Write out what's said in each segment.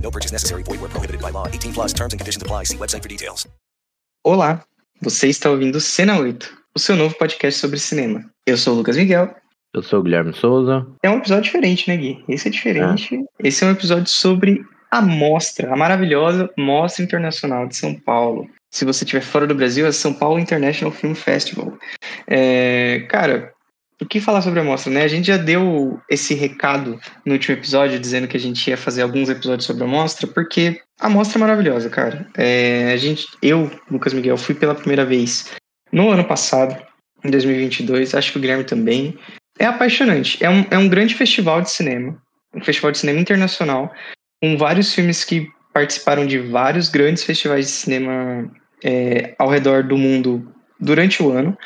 No purchase necessary. Void where prohibited by law. 18 plus terms and conditions apply. See website for details. Olá, você está ouvindo Cena 8, o seu novo podcast sobre cinema. Eu sou o Lucas Miguel. Eu sou o Guilherme Souza. É um episódio diferente, né, Gui? Esse é diferente. Esse é um episódio sobre a mostra, a maravilhosa Mostra Internacional de São Paulo. Se você estiver fora do Brasil, é São Paulo International Film Festival. É, cara, o que falar sobre a mostra, né? A gente já deu esse recado no último episódio, dizendo que a gente ia fazer alguns episódios sobre a mostra, porque a mostra é maravilhosa, cara. É, a gente, eu, Lucas Miguel, fui pela primeira vez no ano passado, em 2022, acho que o Guilherme também. É apaixonante. É um, é um grande festival de cinema, um festival de cinema internacional, com vários filmes que participaram de vários grandes festivais de cinema é, ao redor do mundo durante o ano.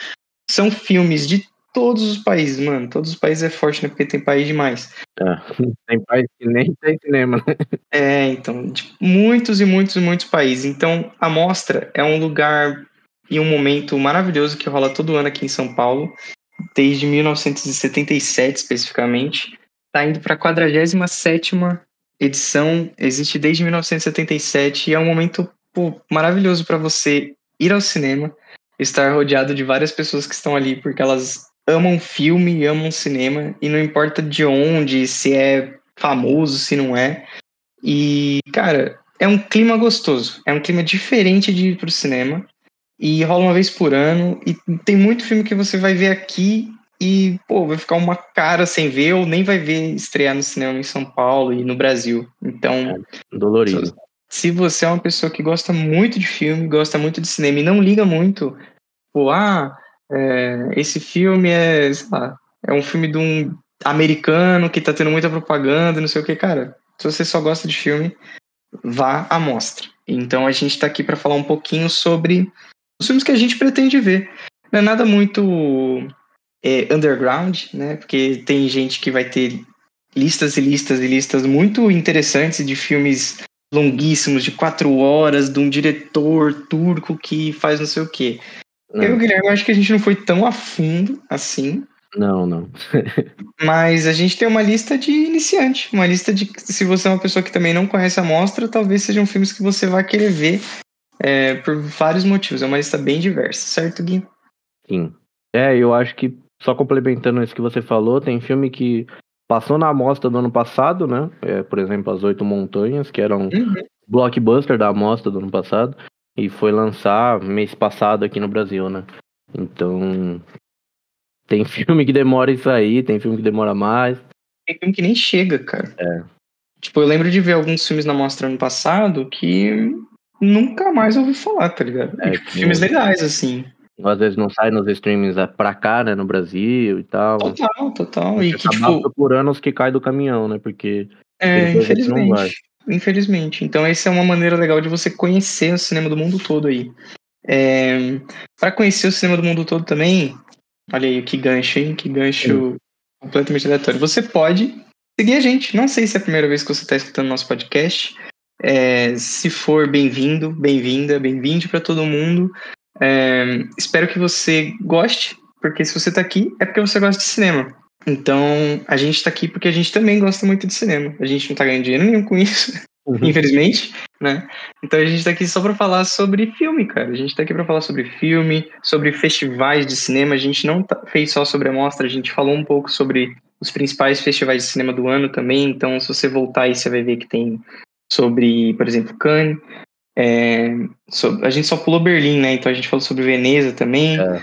São filmes de todos os países, mano. Todos os países é forte, né? Porque tem país demais. É, tem país que nem tem cinema, né? É, então, de muitos e muitos e muitos países. Então, a mostra é um lugar e um momento maravilhoso que rola todo ano aqui em São Paulo, desde 1977 especificamente. Tá indo para a 47 edição, existe desde 1977 e é um momento pô, maravilhoso para você ir ao cinema, estar rodeado de várias pessoas que estão ali porque elas amam filme, amam cinema e não importa de onde, se é famoso, se não é. E, cara, é um clima gostoso, é um clima diferente de ir pro cinema e rola uma vez por ano e tem muito filme que você vai ver aqui e, pô, vai ficar uma cara sem ver ou nem vai ver estrear no cinema em São Paulo e no Brasil. Então, É, dolorido. se você é uma pessoa que gosta muito de filme, gosta muito de cinema e não liga muito, pô, ah, é, esse filme é, sei lá, é um filme de um americano que tá tendo muita propaganda, não sei o que, cara. Se você só gosta de filme, vá à mostra. Então a gente tá aqui para falar um pouquinho sobre os filmes que a gente pretende ver. Não é nada muito é, underground, né? Porque tem gente que vai ter listas e listas e listas muito interessantes de filmes longuíssimos, de quatro horas, de um diretor turco que faz não sei o quê. Eu e o Guilherme acho que a gente não foi tão a fundo assim, Não, não. mas a gente tem uma lista de iniciante, uma lista de se você é uma pessoa que também não conhece a mostra, talvez sejam filmes que você vai querer ver é, por vários motivos. É uma lista bem diversa, certo, Gui? Sim. É, eu acho que, só complementando isso que você falou, tem filme que passou na amostra do ano passado, né? É, por exemplo, As Oito Montanhas, que era um Uhum. blockbuster da amostra do ano passado, e foi lançar mês passado aqui no Brasil, né? Então. Tem filme que demora isso aí, tem filme que demora mais. Tem filme que nem chega, cara. É. Tipo, eu lembro de ver alguns filmes na mostra ano passado que nunca mais ouvi falar, tá ligado? E, É, tipo, filmes legais, assim. Às vezes não sai nos streamings é, pra cá, né? No Brasil e tal. Total, total. E que, acaba tipo, procurando os que caem do caminhão, né? Porque é, infelizmente. Infelizmente. Então, essa é uma maneira legal de você conhecer o cinema do mundo todo aí. É, para conhecer o cinema do mundo todo também, olha aí que gancho, hein? Que gancho completamente aleatório. Você pode seguir a gente. Não sei se é a primeira vez que você está escutando nosso podcast. É, se for bem-vindo, bem-vinda, bem-vinde para todo mundo. É, espero que você goste, porque se você está aqui é porque você gosta de cinema. Então, a gente está aqui porque a gente também gosta muito de cinema. A gente não está ganhando dinheiro nenhum com isso, infelizmente, né? Então a gente tá aqui só para falar sobre filme, cara. A gente tá aqui para falar sobre filme, sobre festivais de cinema. A gente não tá, fez só sobre a mostra, a gente falou um pouco sobre os principais festivais de cinema do ano também. Então, se você voltar aí, você vai ver que tem sobre, por exemplo, Cannes, É, so- a gente só pulou Berlim, né? Então a gente falou sobre Veneza também. É.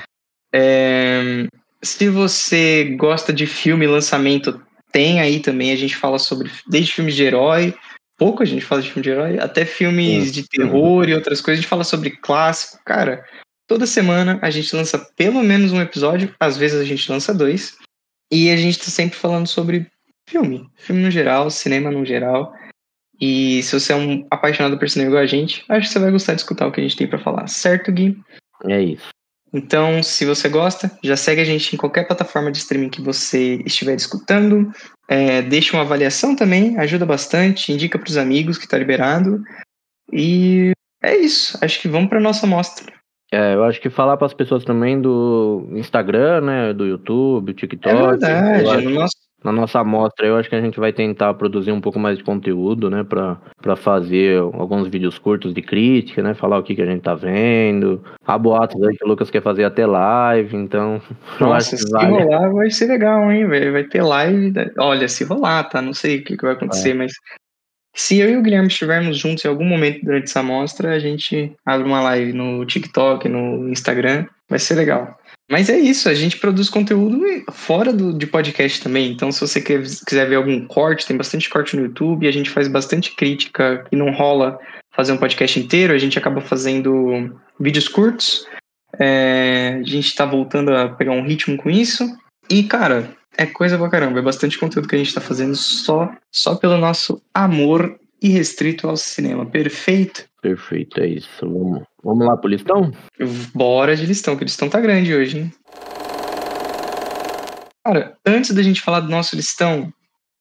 É, se você gosta de filme lançamento, tem aí também. A gente fala sobre desde filmes de herói, pouco a gente fala de filme de herói, até filmes de terror e outras coisas. A gente fala sobre clássico. Cara, toda semana a gente lança pelo menos um episódio, às vezes a gente lança dois. E a gente tá sempre falando sobre filme, filme no geral, cinema no geral. E se você é um apaixonado por cinema igual a gente, acho que você vai gostar de escutar o que a gente tem pra falar, certo, Gui? É isso. Então, se você gosta, já segue a gente em qualquer plataforma de streaming que você estiver escutando. É, deixa uma avaliação também, ajuda bastante. Indica para os amigos que tá liberado. E é isso. Acho que vamos para nossa amostra. É, eu acho que falar para as pessoas também do Instagram, né, do YouTube, TikTok. É verdade. No nosso, na nossa amostra, eu acho que a gente vai tentar produzir um pouco mais de conteúdo, né, para fazer alguns vídeos curtos de crítica, né, falar o que que a gente tá vendo. Há boatos aí que o Lucas quer fazer até live, então nossa, se vale. rolar vai ser legal, hein? Vai, vai ter live. da- Olha, se rolar, tá? Não sei o que, que vai acontecer, mas se eu e o Guilherme estivermos juntos em algum momento durante essa amostra, a gente abre uma live no TikTok, no Instagram. Vai ser legal. Mas é isso, a gente produz conteúdo fora do, de podcast também. Então, se você quer- quiser ver algum corte, tem bastante corte no YouTube, a gente faz bastante crítica e não rola fazer um podcast inteiro, a gente acaba fazendo vídeos curtos. É, a gente tá voltando a pegar um ritmo com isso. E, cara, é coisa pra caramba. É bastante conteúdo que a gente tá fazendo só, só pelo nosso amor irrestrito ao cinema. Perfeito? Perfeito, é isso. Vamos, vamos lá pro listão? Bora de listão, que o listão tá grande hoje, hein? Cara, antes da gente falar do nosso listão,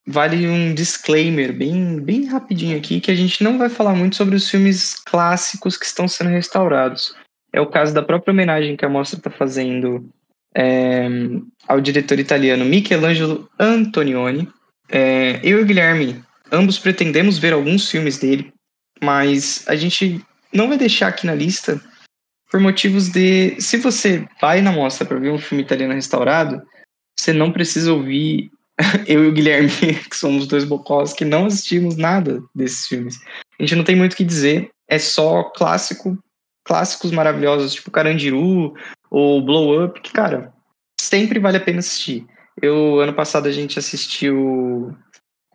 vale um disclaimer bem, bem rapidinho aqui, que a gente não vai falar muito sobre os filmes clássicos que estão sendo restaurados. É o caso da própria homenagem que a mostra está fazendo é, ao diretor italiano Michelangelo Antonioni. É, eu e o Guilherme, ambos pretendemos ver alguns filmes dele, mas a gente não vai deixar aqui na lista por motivos de. Se você vai na mostra para ver um filme italiano restaurado, você não precisa ouvir eu e o Guilherme, que somos dois bocós, que não assistimos nada desses filmes. A gente não tem muito o que dizer, é só clássico, clássicos maravilhosos, tipo Carandiru ou Blow Up, que, cara, sempre vale a pena assistir. Eu, ano passado, a gente assistiu.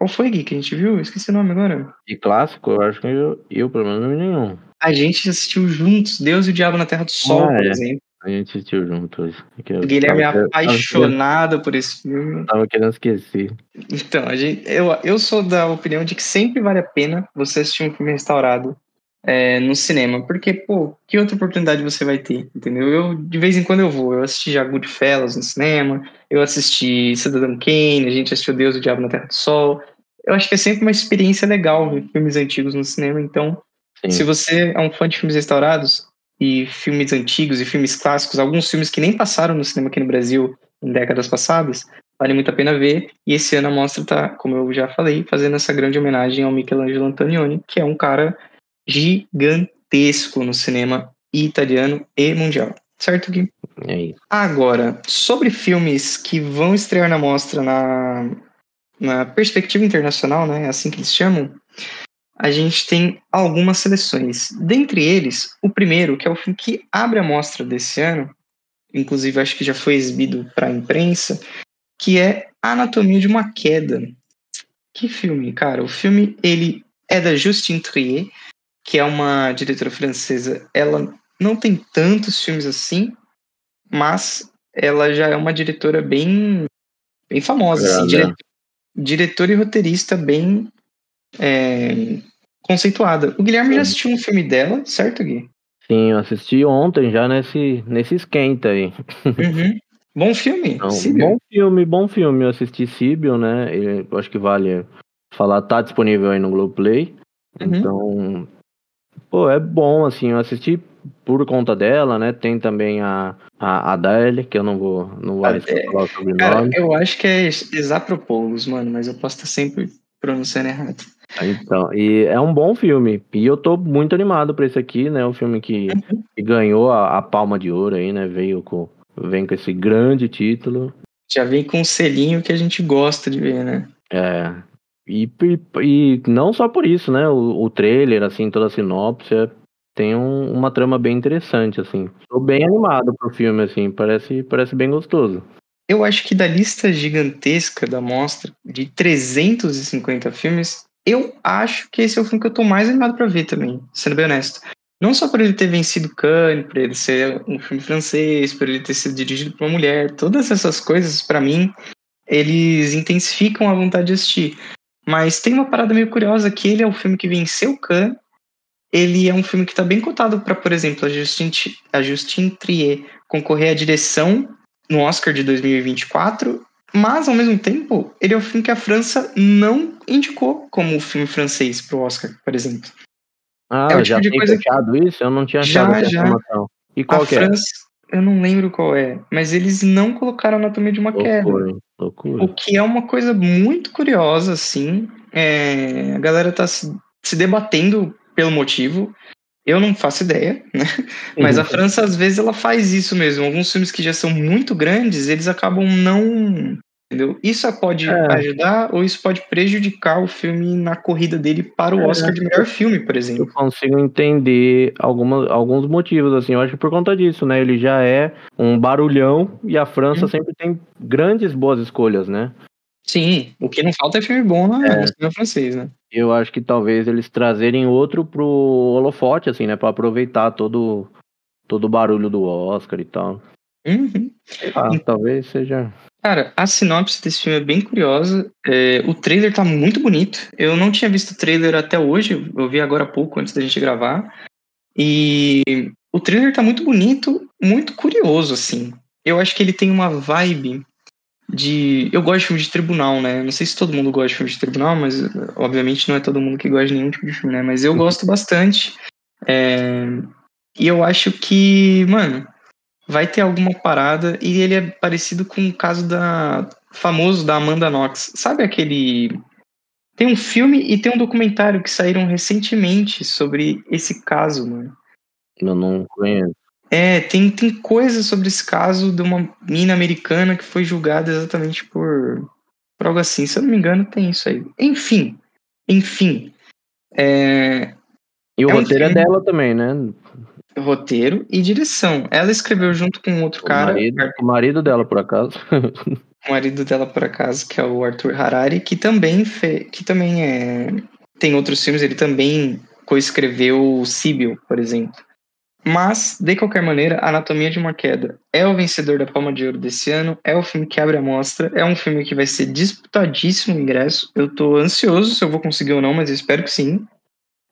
Qual foi, Gui, que a gente viu? Esqueci o nome agora. De clássico, eu acho que eu, eu pelo menos, não vi nenhum. A gente assistiu juntos Deus e o Diabo na Terra do Sol, Ah, por é. exemplo. A gente assistiu junto hoje. Que eu O Guilherme é apaixonado por esse filme. Tava querendo esquecer. Então, a gente, eu, eu sou da opinião de que sempre vale a pena você assistir um filme restaurado é, no cinema. Porque, pô, que outra oportunidade você vai ter? Entendeu? Eu, de vez em quando eu vou. Eu assisti já Goodfellas no cinema. Eu assisti Cidadão Kane. A gente assistiu Deus e o Diabo na Terra do Sol. Eu acho que é sempre uma experiência legal ver filmes antigos no cinema. Então, Sim. se você é um fã de filmes restaurados e filmes antigos e filmes clássicos, alguns filmes que nem passaram no cinema aqui no Brasil em décadas passadas, vale muito a pena ver. E esse ano a mostra tá, como eu já falei, fazendo essa grande homenagem ao Michelangelo Antonioni, que é um cara gigantesco no cinema italiano e mundial. Certo, Gui? É isso. Agora, sobre filmes que vão estrear na mostra na, na perspectiva internacional, né? Assim que eles chamam, a gente tem algumas seleções. Dentre eles, o primeiro, que é o filme que abre a mostra desse ano, inclusive acho que já foi exibido para a imprensa, que é Anatomia de uma Queda. Que filme, cara? O filme ele é da Justine Trier, que é uma diretora francesa. Ela não tem tantos filmes assim, mas ela já é uma diretora bem, bem famosa. Assim, Grande, dire- diretora e roteirista bem é, conceituada. O Guilherme já assistiu um filme dela, certo, Gui? Sim, eu assisti ontem já nesse, nesse esquenta aí. Uhum. Bom filme. Síbio. bom filme, bom filme. Eu assisti Sibyl, né? Eu acho que vale falar, tá disponível aí no Globoplay. Uhum. Então, pô, é bom, assim, eu assisti por conta dela, né? Tem também a, a Adele, que eu não vou, não vou arriscar É, falar o Cara, eu acho que é Exapropoulos, mano, mas eu posso estar sempre pronunciando errado. Então, e é um bom filme. E eu tô muito animado pra esse aqui, né? O filme que, Uhum. que ganhou a, a palma de ouro aí, né? Veio com, vem com esse grande título. Já vem com um selinho que a gente gosta de ver, né? É. E, e, e não só por isso, né? O, o trailer, assim, toda a sinopse é tem um- uma trama bem interessante, assim. Tô bem animado pro filme, assim, parece, parece bem gostoso. Eu acho que da lista gigantesca da mostra, de 350 filmes, eu acho que esse é o filme que eu tô mais animado pra ver também, sendo bem honesto. Não só por ele ter vencido Cannes, por ele ser um filme francês, por ele ter sido dirigido por uma mulher, todas essas coisas, pra mim, eles intensificam a vontade de assistir. Mas tem uma parada meio curiosa que ele é o filme que venceu Cannes. Ele é um filme que tá bem cotado pra, por exemplo, a Justine, a Justine Trier concorrer à direção no Oscar de 2024, mas ao mesmo tempo, ele é um filme que a França não indicou como filme francês pro Oscar, por exemplo. Ah, É o já tipo de tem coisa que- isso? Eu não tinha Já, achado essa já. informação. E qual a que é? França, eu não lembro qual é, mas eles não colocaram Anatomia de uma Queda. Loucura, hein? Loucura. O que é uma coisa muito curiosa, assim. É, a galera tá se, se debatendo pelo motivo. Eu não faço ideia, né? Mas Uhum. a França, às vezes, ela faz isso mesmo. Alguns filmes que já são muito grandes, eles acabam não. Entendeu? Isso pode É. ajudar ou isso pode prejudicar o filme na corrida dele para o É. Oscar de melhor filme, por Eu exemplo. consigo entender alguma, alguns motivos, assim. Eu acho que por conta disso, né? Ele já é um barulhão e a França Hum. sempre tem grandes boas escolhas, né? Sim, o que não falta é filme bom na, É. no francês, né? Eu acho que talvez eles trazerem outro pro holofote, assim, né? Pra aproveitar todo, todo o barulho do Oscar e tal. Uhum. Lá, talvez seja. Cara, a sinopse desse filme é bem curiosa. É, o trailer tá muito bonito. Eu não tinha visto o trailer até hoje, eu vi agora há pouco, antes da gente gravar. E o trailer tá muito bonito, muito curioso, assim. Eu acho que ele tem uma vibe de. Eu gosto de filme de tribunal, né? Não sei se todo mundo gosta de filme de tribunal, mas obviamente não é todo mundo que gosta de nenhum tipo de filme, né? Mas eu gosto bastante. É, E eu acho que, mano, vai ter alguma parada e ele é parecido com o caso da famoso da Amanda Knox. Sabe aquele tem um filme e tem um documentário que saíram recentemente sobre esse caso, mano. Eu não conheço. É, tem, tem coisa sobre esse caso de uma mina americana que foi julgada exatamente por, por algo assim. Se eu não me engano, tem isso aí. Enfim, enfim. É, E o É um roteiro é filme- dela também, né? roteiro e direção. Ela escreveu junto com outro O cara, marido, o marido dela, por acaso. o marido dela por acaso, que é o Arthur Harari, que também fe... que também é tem outros filmes, ele também coescreveu Sibyl, por exemplo. Mas, de qualquer maneira, Anatomia de uma Queda é o vencedor da Palma de Ouro desse ano, é o filme que abre a mostra, é um filme que vai ser disputadíssimo o ingresso. Eu tô ansioso se eu vou conseguir ou não, mas eu espero que sim.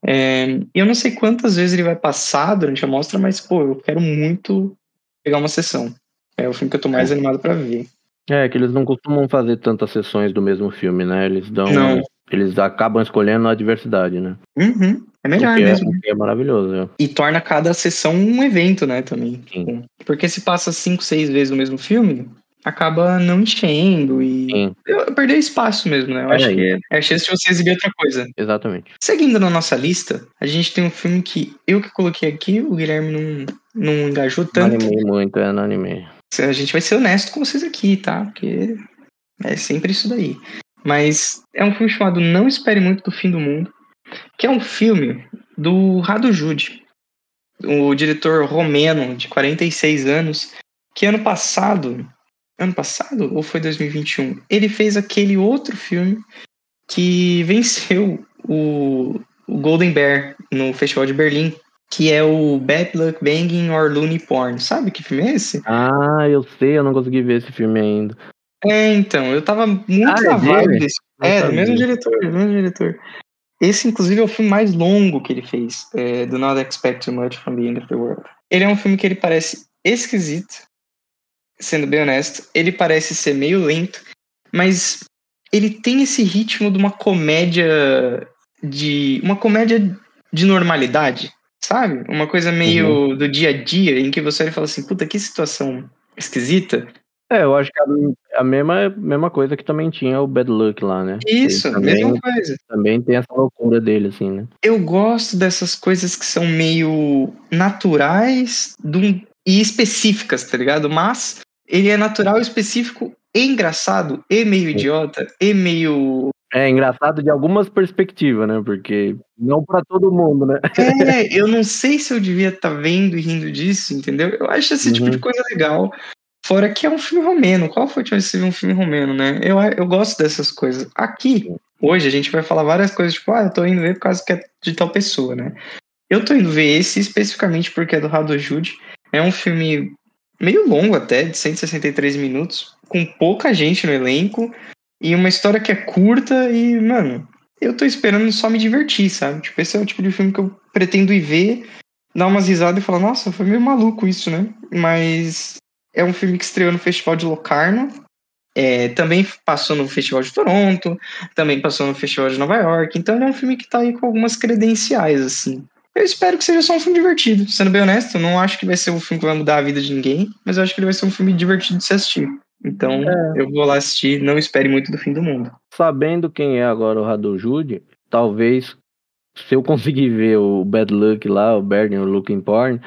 É, e eu não sei quantas vezes ele vai passar durante a mostra, mas, pô, eu quero muito pegar uma sessão. É o filme que eu tô mais animado pra ver. É, que eles não costumam fazer tantas sessões do mesmo filme, né? Eles dão. Não. Eles acabam escolhendo a diversidade, né? Uhum, é melhor o que mesmo. É, é maravilhoso. é. E torna cada sessão um evento, né, também. Sim. Porque se passa cinco, seis vezes o mesmo filme, acaba não enchendo e perder espaço mesmo, né? Eu É, acho e- que é a chance de você exibir outra coisa. exatamente. Seguindo na nossa lista, a gente tem um filme que eu que coloquei aqui, o Guilherme não, não engajou Não tanto. animei muito, é, não animei. A gente vai ser honesto com vocês aqui, tá? Porque é sempre isso daí. Mas é um filme chamado Não Espere Muito do Fim do Mundo, que é um filme do Rado Jude, o diretor romeno de 46 anos, que ano passado, ano passado ou foi 2021, ele fez aquele outro filme que venceu o, o Golden Bear no Festival de Berlim, que é o Bad Luck Banging or Looney Porn. Sabe que filme é esse? Ah, eu sei, eu não consegui ver esse filme ainda. É, então, eu tava muito Ah, é na vibe dele? desse. É, do mesmo diretor, do mesmo diretor. Esse, inclusive, é o filme mais longo que ele fez, é, Do Not Expect Too Much from the End of the World. Ele é um filme que ele parece esquisito, sendo bem honesto. Ele parece ser meio lento, mas ele tem esse ritmo de uma comédia de. uma comédia de normalidade, sabe? Uma coisa meio do dia a dia, em que você olha e fala assim, puta, que situação esquisita. É, eu acho que a, a mesma, mesma coisa que também tinha o Bad Luck lá, né? Isso, também, mesma coisa. também tem essa loucura dele, assim, né? Eu gosto dessas coisas que são meio naturais dum- e específicas, tá ligado? Mas ele é natural, específico e engraçado, e meio idiota, e meio É engraçado de algumas perspectivas, né? Porque não pra todo mundo, né? É, eu não sei se eu devia estar vendo e rindo disso, entendeu? Eu acho esse tipo Uhum. de coisa legal. Fora que é um filme romeno. Qual foi a última vez que você viu um filme romeno, né? Eu, eu gosto dessas coisas. Aqui, hoje, a gente vai falar várias coisas, tipo, ah, eu tô indo ver por causa que é de tal pessoa, né? Eu tô indo ver esse especificamente porque é do Rado Jude. É um filme meio longo até, de 163 minutos, com pouca gente no elenco, e uma história que é curta e, mano, eu tô esperando só me divertir, sabe? Tipo, esse é o tipo de filme que eu pretendo ir ver, dar umas risadas e falar, nossa, foi meio maluco isso, né? Mas é um filme que estreou no Festival de Locarno, é, também passou no Festival de Toronto, também passou no Festival de Nova York, então ele é um filme que tá aí com algumas credenciais, assim. Eu espero que seja só um filme divertido. Sendo bem honesto, eu não acho que vai ser um filme que vai mudar a vida de ninguém, mas eu acho que ele vai ser um filme divertido de se assistir. Então, eu vou lá assistir, não espere muito do fim do mundo. Sabendo quem é agora o Rado Jude, talvez se eu conseguir ver o Bad Luck lá, o Burning, o Looking Porn,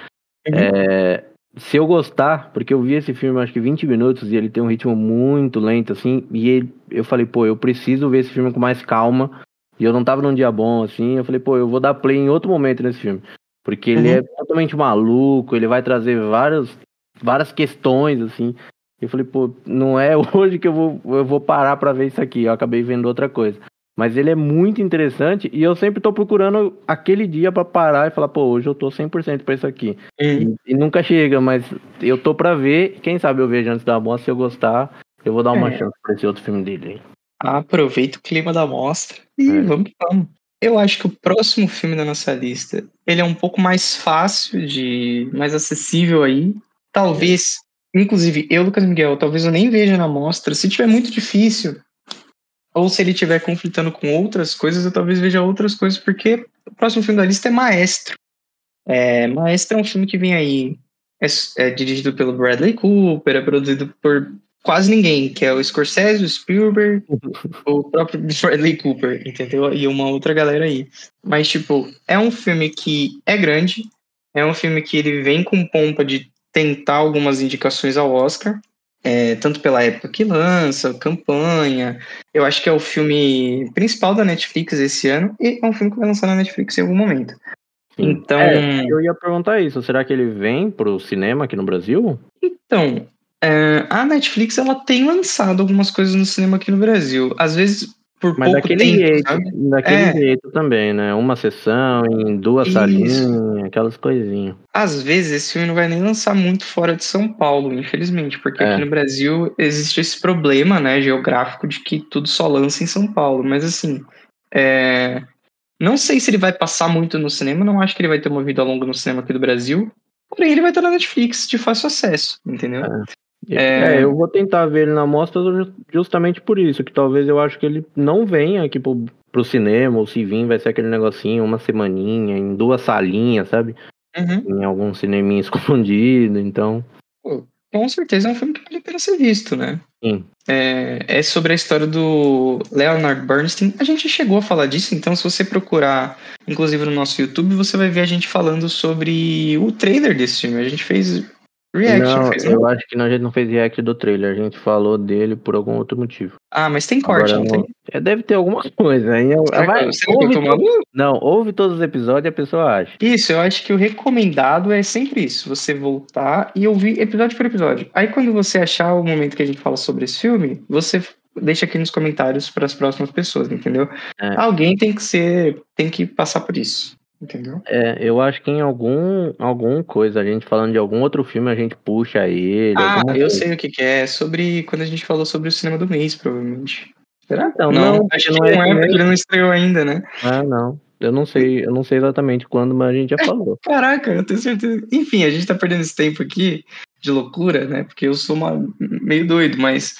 é, se eu gostar, porque eu vi esse filme acho que 20 minutos e ele tem um ritmo muito lento, assim, e ele- eu falei, pô, eu preciso ver esse filme com mais calma, e eu não tava num dia bom, assim, eu falei, pô, eu vou dar play em outro momento nesse filme, porque ele Uhum. é totalmente maluco, ele vai trazer várias, várias questões, assim, eu falei, pô, não é hoje que eu vou, eu vou parar pra ver isso aqui, eu acabei vendo outra coisa. Mas ele é muito interessante e eu sempre tô procurando aquele dia pra parar e falar, pô, hoje eu tô 100% pra isso aqui. E, e nunca chega, mas eu tô pra ver. Quem sabe eu vejo antes da mostra. Se eu gostar, eu vou dar uma É. chance pra esse outro filme dele. Aproveita o clima da mostra e É. vamos que vamos. Eu acho que o próximo filme da nossa lista, ele é um pouco mais fácil de, mais acessível aí. Talvez, inclusive eu, Lucas Miguel, talvez eu nem veja na mostra. Se tiver muito difícil, ou se ele estiver conflitando com outras coisas, eu talvez veja outras coisas, porque o próximo filme da lista é Maestro. É, Maestro é um filme que vem aí, é, é dirigido pelo Bradley Cooper, é produzido por quase ninguém, que é o Scorsese, o Spielberg, o próprio Bradley Cooper, entendeu? E uma outra galera aí. Mas, tipo, é um filme que é grande, é um filme que ele vem com pompa de tentar algumas indicações ao Oscar, é, tanto pela época que lança, campanha. Eu acho que é o filme principal da Netflix esse ano, e é um filme que vai lançar na Netflix em algum momento. Sim. Então, É, eu ia perguntar isso. Será que ele vem pro cinema aqui no Brasil? Então, é, a Netflix ela tem lançado algumas coisas no cinema aqui no Brasil. Às vezes por Mas pouco daquele tempo, jeito, sabe? daquele É. jeito também, né? Uma sessão em duas Isso. salinhas, aquelas coisinhas. Às vezes esse filme não vai nem lançar muito fora de São Paulo, infelizmente, porque É. aqui no Brasil existe esse problema, né, geográfico de que tudo só lança em São Paulo. Mas assim, é, não sei se ele vai passar muito no cinema, não acho que ele vai ter uma vida longa no cinema aqui do Brasil. Porém, ele vai estar na Netflix de fácil acesso, entendeu? É, eu vou tentar ver ele na mostra ju- justamente por isso, que talvez eu acho que ele não venha aqui pro, pro cinema, ou se vir vai ser aquele negocinho, uma semaninha, em duas salinhas, sabe? Uhum. Em algum cineminha escondido, então. Com certeza é um filme que vale a pena ser visto, né? Sim. É, é sobre a história do Leonard Bernstein. A gente chegou a falar disso, então se você procurar, inclusive no nosso YouTube, você vai ver a gente falando sobre o trailer desse filme. A gente fez reaction, não, fez, eu não? acho que a gente não fez react do trailer, a gente falou dele por algum outro motivo. Ah, mas tem corte, Agora, não não- tem? é, deve ter alguma coisa. Aí eu, vai, ouve tô to- maluco? Não, ouve todos os episódios e a pessoa acha. Isso, eu acho que o recomendado é sempre isso: você voltar e ouvir episódio por episódio. Aí, quando você achar o momento que a gente fala sobre esse filme, você deixa aqui nos comentários para as próximas pessoas, entendeu? É. Alguém tem que ser, tem que passar por isso, entendeu? É, eu acho que em algum, algum coisa, a gente falando de algum outro filme, a gente puxa ele. Ah, alguma eu coisa. sei o que, que é. É sobre quando a gente falou sobre o cinema do mês, provavelmente. Será? Não, não, acho que não não é é, porque ele não estreou ainda, né? Ah, não. Eu não sei, eu não sei exatamente quando, mas a gente já falou. Caraca, eu tenho certeza. Enfim, a gente tá perdendo esse tempo aqui de loucura, né? Porque eu sou uma- meio doido, mas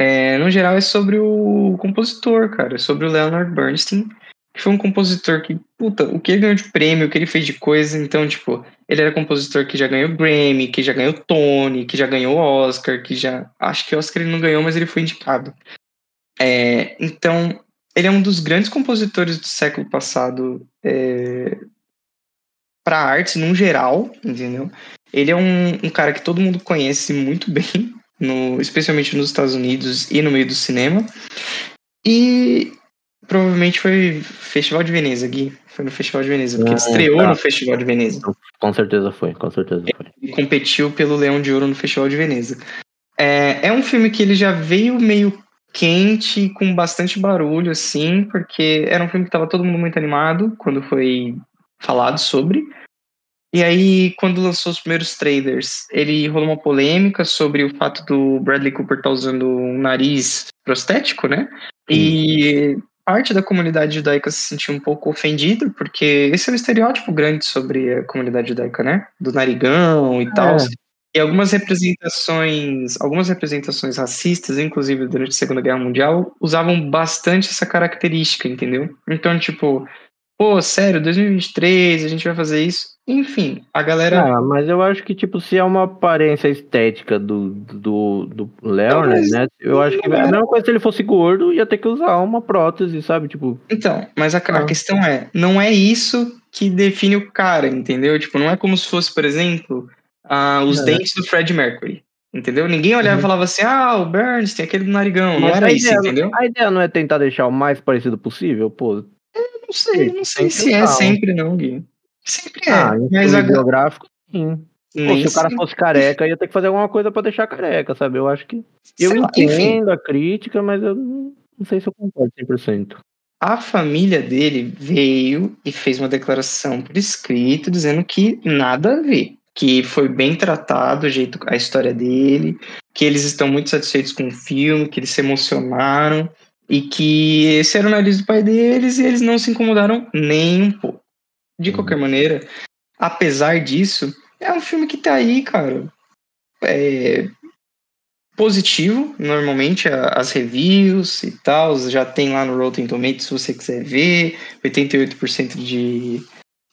é, no geral é sobre o compositor, cara. É sobre o Leonard Bernstein, que foi um compositor que, puta, o que ele ganhou de prêmio, o que ele fez de coisa, então, tipo, ele era compositor que já ganhou Grammy, que já ganhou Tony, que já ganhou Oscar, que já. Acho que Oscar ele não ganhou, mas ele foi indicado. É, então, ele é um dos grandes compositores do século passado é, para artes num geral, entendeu? Ele é um, um cara que todo mundo conhece muito bem, no, especialmente nos Estados Unidos e no meio do cinema. E Provavelmente foi Festival de Veneza, Gui. Foi no Festival de Veneza, porque Ah, ele estreou tá. no Festival de Veneza. Com certeza foi, com certeza foi. e competiu pelo Leão de Ouro no Festival de Veneza. É, é um filme que ele já veio meio quente, com bastante barulho, assim, porque era um filme que estava todo mundo muito animado quando foi falado sobre. E aí, quando lançou os primeiros trailers, ele rolou uma polêmica sobre o fato do Bradley Cooper estar usando um nariz prostético, né? E parte da comunidade judaica se sentiu um pouco ofendida, porque esse é um estereótipo grande sobre a comunidade judaica, né? Do narigão e tal. E algumas representações, algumas representações racistas, inclusive durante a Segunda Guerra Mundial, usavam bastante essa característica, entendeu? Então, tipo, pô, sério, 2023, a gente vai fazer isso. Enfim, a galera. Ah, mas eu acho que, tipo, se é uma aparência estética do, do, do Leonard, Talvez né? Eu acho que a mesma coisa se ele fosse gordo, ia ter que usar uma prótese, sabe? Tipo, Então, mas a, a Ah. questão é, não é isso que define o cara, entendeu? Tipo, não é como se fosse, por exemplo, ah, os É. dentes do Fred Mercury. Entendeu? Ninguém olhava e Uhum. falava assim, ah, o Burns tem aquele do narigão. Não era isso, ideia, entendeu? A ideia não é tentar deixar o mais parecido possível, pô. Não sei, não sei se é sempre, não, Gui. Sempre é. Ah, em mas filme a, biográfico, sim. Pô, nem se o cara fosse careca, ia ter que fazer alguma coisa pra deixar careca, sabe? Eu acho que. Eu Sei lá, enfim, entendo a crítica, mas eu não não sei se eu concordo 100%. a família dele veio e fez uma declaração por escrito dizendo que nada a ver. Que foi bem tratado o jeito, a história dele, que eles estão muito satisfeitos com o filme, que eles se emocionaram e que esse era o nariz do pai deles e eles não se incomodaram nem um pouco. De qualquer maneira, apesar disso, é um filme que tá aí, cara. É positivo, normalmente as reviews e tal, já tem lá no Rotten Tomatoes se você quiser ver, 88% de,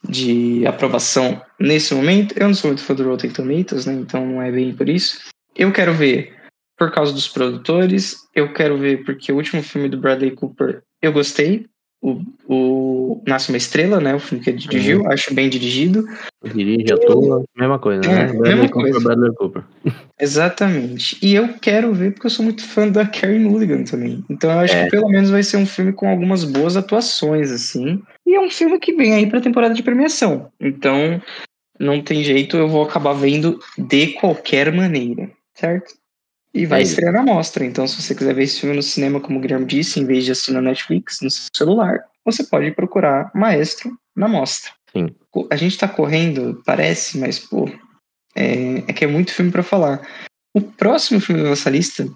de aprovação nesse momento. Eu não sou muito fã do Rotten Tomatoes, né, então não é bem por isso. Eu quero ver por causa dos produtores, eu quero ver porque o último filme do Bradley Cooper eu gostei, o, o Nasce uma Estrela, né, o filme que ele dirigiu, acho bem dirigido. Dirige, atua, mesma coisa, É, né? Bradley mesma Cooper, coisa. Bradley Cooper. Exatamente. E eu quero ver porque eu sou muito fã da Carrie Mulligan também. Então eu acho É. que pelo menos vai ser um filme com algumas boas atuações, assim. E é um filme que vem aí pra temporada de premiação. Então não tem jeito, eu vou acabar vendo de qualquer maneira, certo? E vai É. estrear na mostra. Então, se você quiser ver esse filme no cinema, como o Guilherme disse, em vez de assistir na Netflix, no seu celular, você pode procurar Maestro na mostra. Sim. A gente tá correndo, parece, mas, pô, é, é que é muito filme pra falar. O próximo filme da nossa lista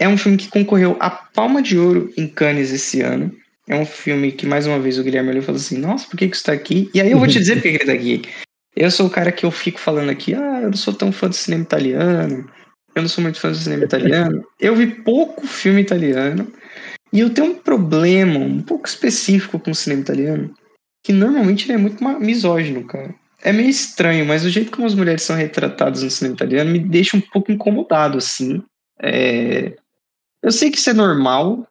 é um filme que concorreu à Palma de Ouro em Cannes esse ano. É um filme que, mais uma vez, o Guilherme olhou e falou assim: Nossa, por que, que isso tá aqui? E aí eu vou te dizer por que que ele tá aqui. Eu sou o cara que eu fico falando aqui: Ah, eu não sou tão fã do cinema italiano. Eu não sou muito fã do cinema italiano. Eu vi pouco filme italiano. E eu tenho um problema um pouco específico com o cinema italiano. Que normalmente ele é muito misógino, cara. É meio estranho, mas o jeito como as mulheres são retratadas no cinema italiano me deixa um pouco incomodado, assim. É, Eu sei que isso é normal,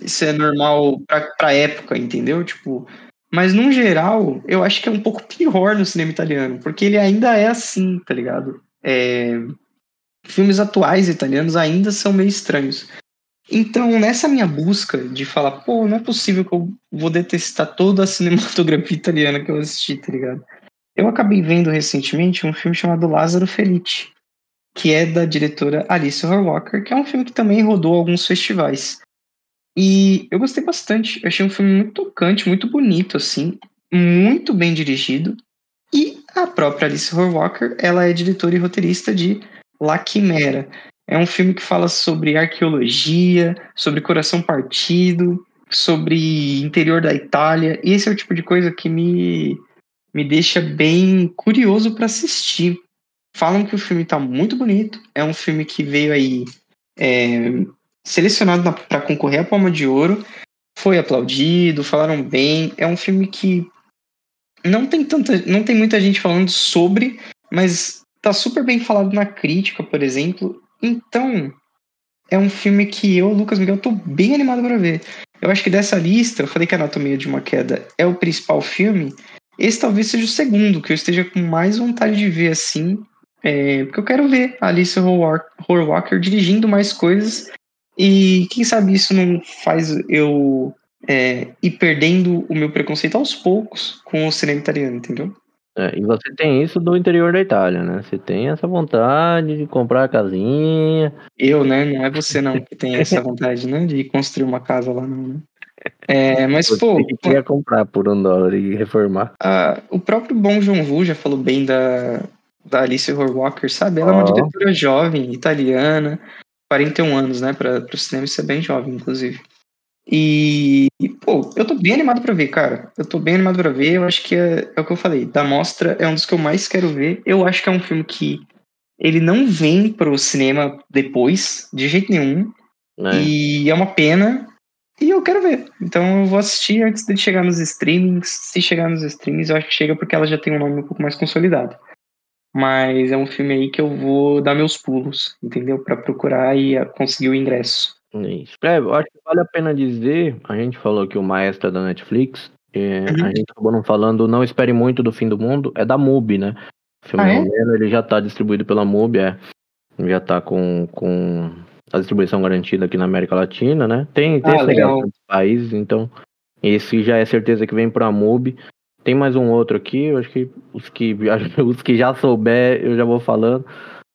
isso é normal pra, pra época, entendeu? Tipo, mas no geral, eu acho que é um pouco pior no cinema italiano, porque ele ainda é assim, tá ligado? É, Filmes atuais italianos ainda são meio estranhos. Então, nessa minha busca de falar, pô, não é possível que eu vou detestar toda a cinematografia italiana que eu assisti, tá ligado? Eu acabei vendo recentemente um filme chamado Lázaro Felice, que é da diretora Alice Horwacker, que é um filme que também rodou alguns festivais. E eu gostei bastante. Eu achei um filme muito tocante, muito bonito, assim, muito bem dirigido. E a própria Alice Horwacker, ela é diretora e roteirista de La Quimera. É um filme que fala sobre arqueologia, sobre coração partido, sobre interior da Itália. E esse é o tipo de coisa que me, me deixa bem curioso para assistir. Falam que o filme está muito bonito. É um filme que veio aí é, selecionado para concorrer à Palma de Ouro. Foi aplaudido, falaram bem. É um filme que não tem tanta, não tem muita gente falando sobre, mas tá super bem falado na crítica, por exemplo. Então, é um filme que eu, Lucas Miguel, tô bem animado para ver. Eu acho que dessa lista, eu falei que Anatomia de uma Queda é o principal filme. Esse talvez seja o segundo, que eu esteja com mais vontade de ver assim. É, porque eu quero ver a Alice Horwacker dirigindo mais coisas. E quem sabe isso não faz eu é, ir perdendo o meu preconceito aos poucos com o cinema italiano, entendeu? É, e você tem isso do interior da Itália, né? Você tem essa vontade de comprar a casinha. Eu, né? Não é você não que tem essa vontade, né? De construir uma casa lá, não, né? É, mas, Você pô, que queria comprar por um dólar e reformar. a- o próprio Bong Joon-ho já falou bem da, da Alice Horwalker, sabe? Ela é uma diretora jovem, italiana, 41 anos, né? Para o cinema isso é bem jovem, inclusive. E, pô, eu tô bem animado pra ver, cara. Eu tô bem animado pra ver. Eu acho que é, é o que eu falei. Da mostra é um dos que eu mais quero ver. Eu acho que é um filme que ele não vem pro cinema depois, de jeito nenhum. Né? E é uma pena. E eu quero ver. Então eu vou assistir antes de chegar nos streamings. Se chegar nos streamings, eu acho que chega porque ela já tem um nome um pouco mais consolidado. Mas é um filme aí que eu vou dar meus pulos, entendeu? Pra procurar e conseguir o ingresso. Isso. É, eu acho que vale a pena dizer, a gente falou que o Maestro é da Netflix, é, Uhum. a gente acabou não falando Não Espere Muito do Fim do Mundo, é da MUBI, né? O filme Ah, é? romeno, ele já tá distribuído pela MUBI, é. Já tá com, com a distribuição garantida aqui na América Latina, né? Tem, tem Ah, legal. países, então esse já é certeza que vem pra MUBI. Tem mais um outro aqui, eu acho que os que, os que já souber eu já vou falando.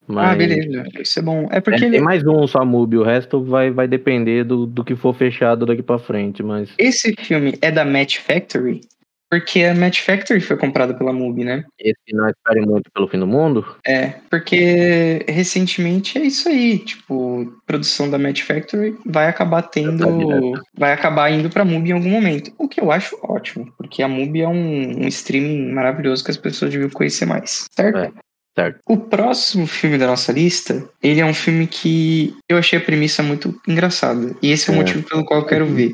Mas Ah, beleza. Isso é bom. É é, porque tem ele- mais um só MUBI, o resto vai, vai depender do, do que for fechado daqui pra frente, mas esse filme é da Match Factory, porque a Match Factory foi comprada pela MUBI, né? esse não espere muito pelo fim do mundo. É, porque recentemente é isso aí, tipo, produção da Match Factory vai acabar tendo, vai acabar indo pra MUBI em algum momento, o que eu acho ótimo, porque a MUBI é um, um streaming maravilhoso que as pessoas deviam conhecer mais, certo? É. Certo. O próximo filme da nossa lista, ele é um filme que eu achei a premissa muito engraçada, e esse é o É. motivo pelo qual eu quero ver.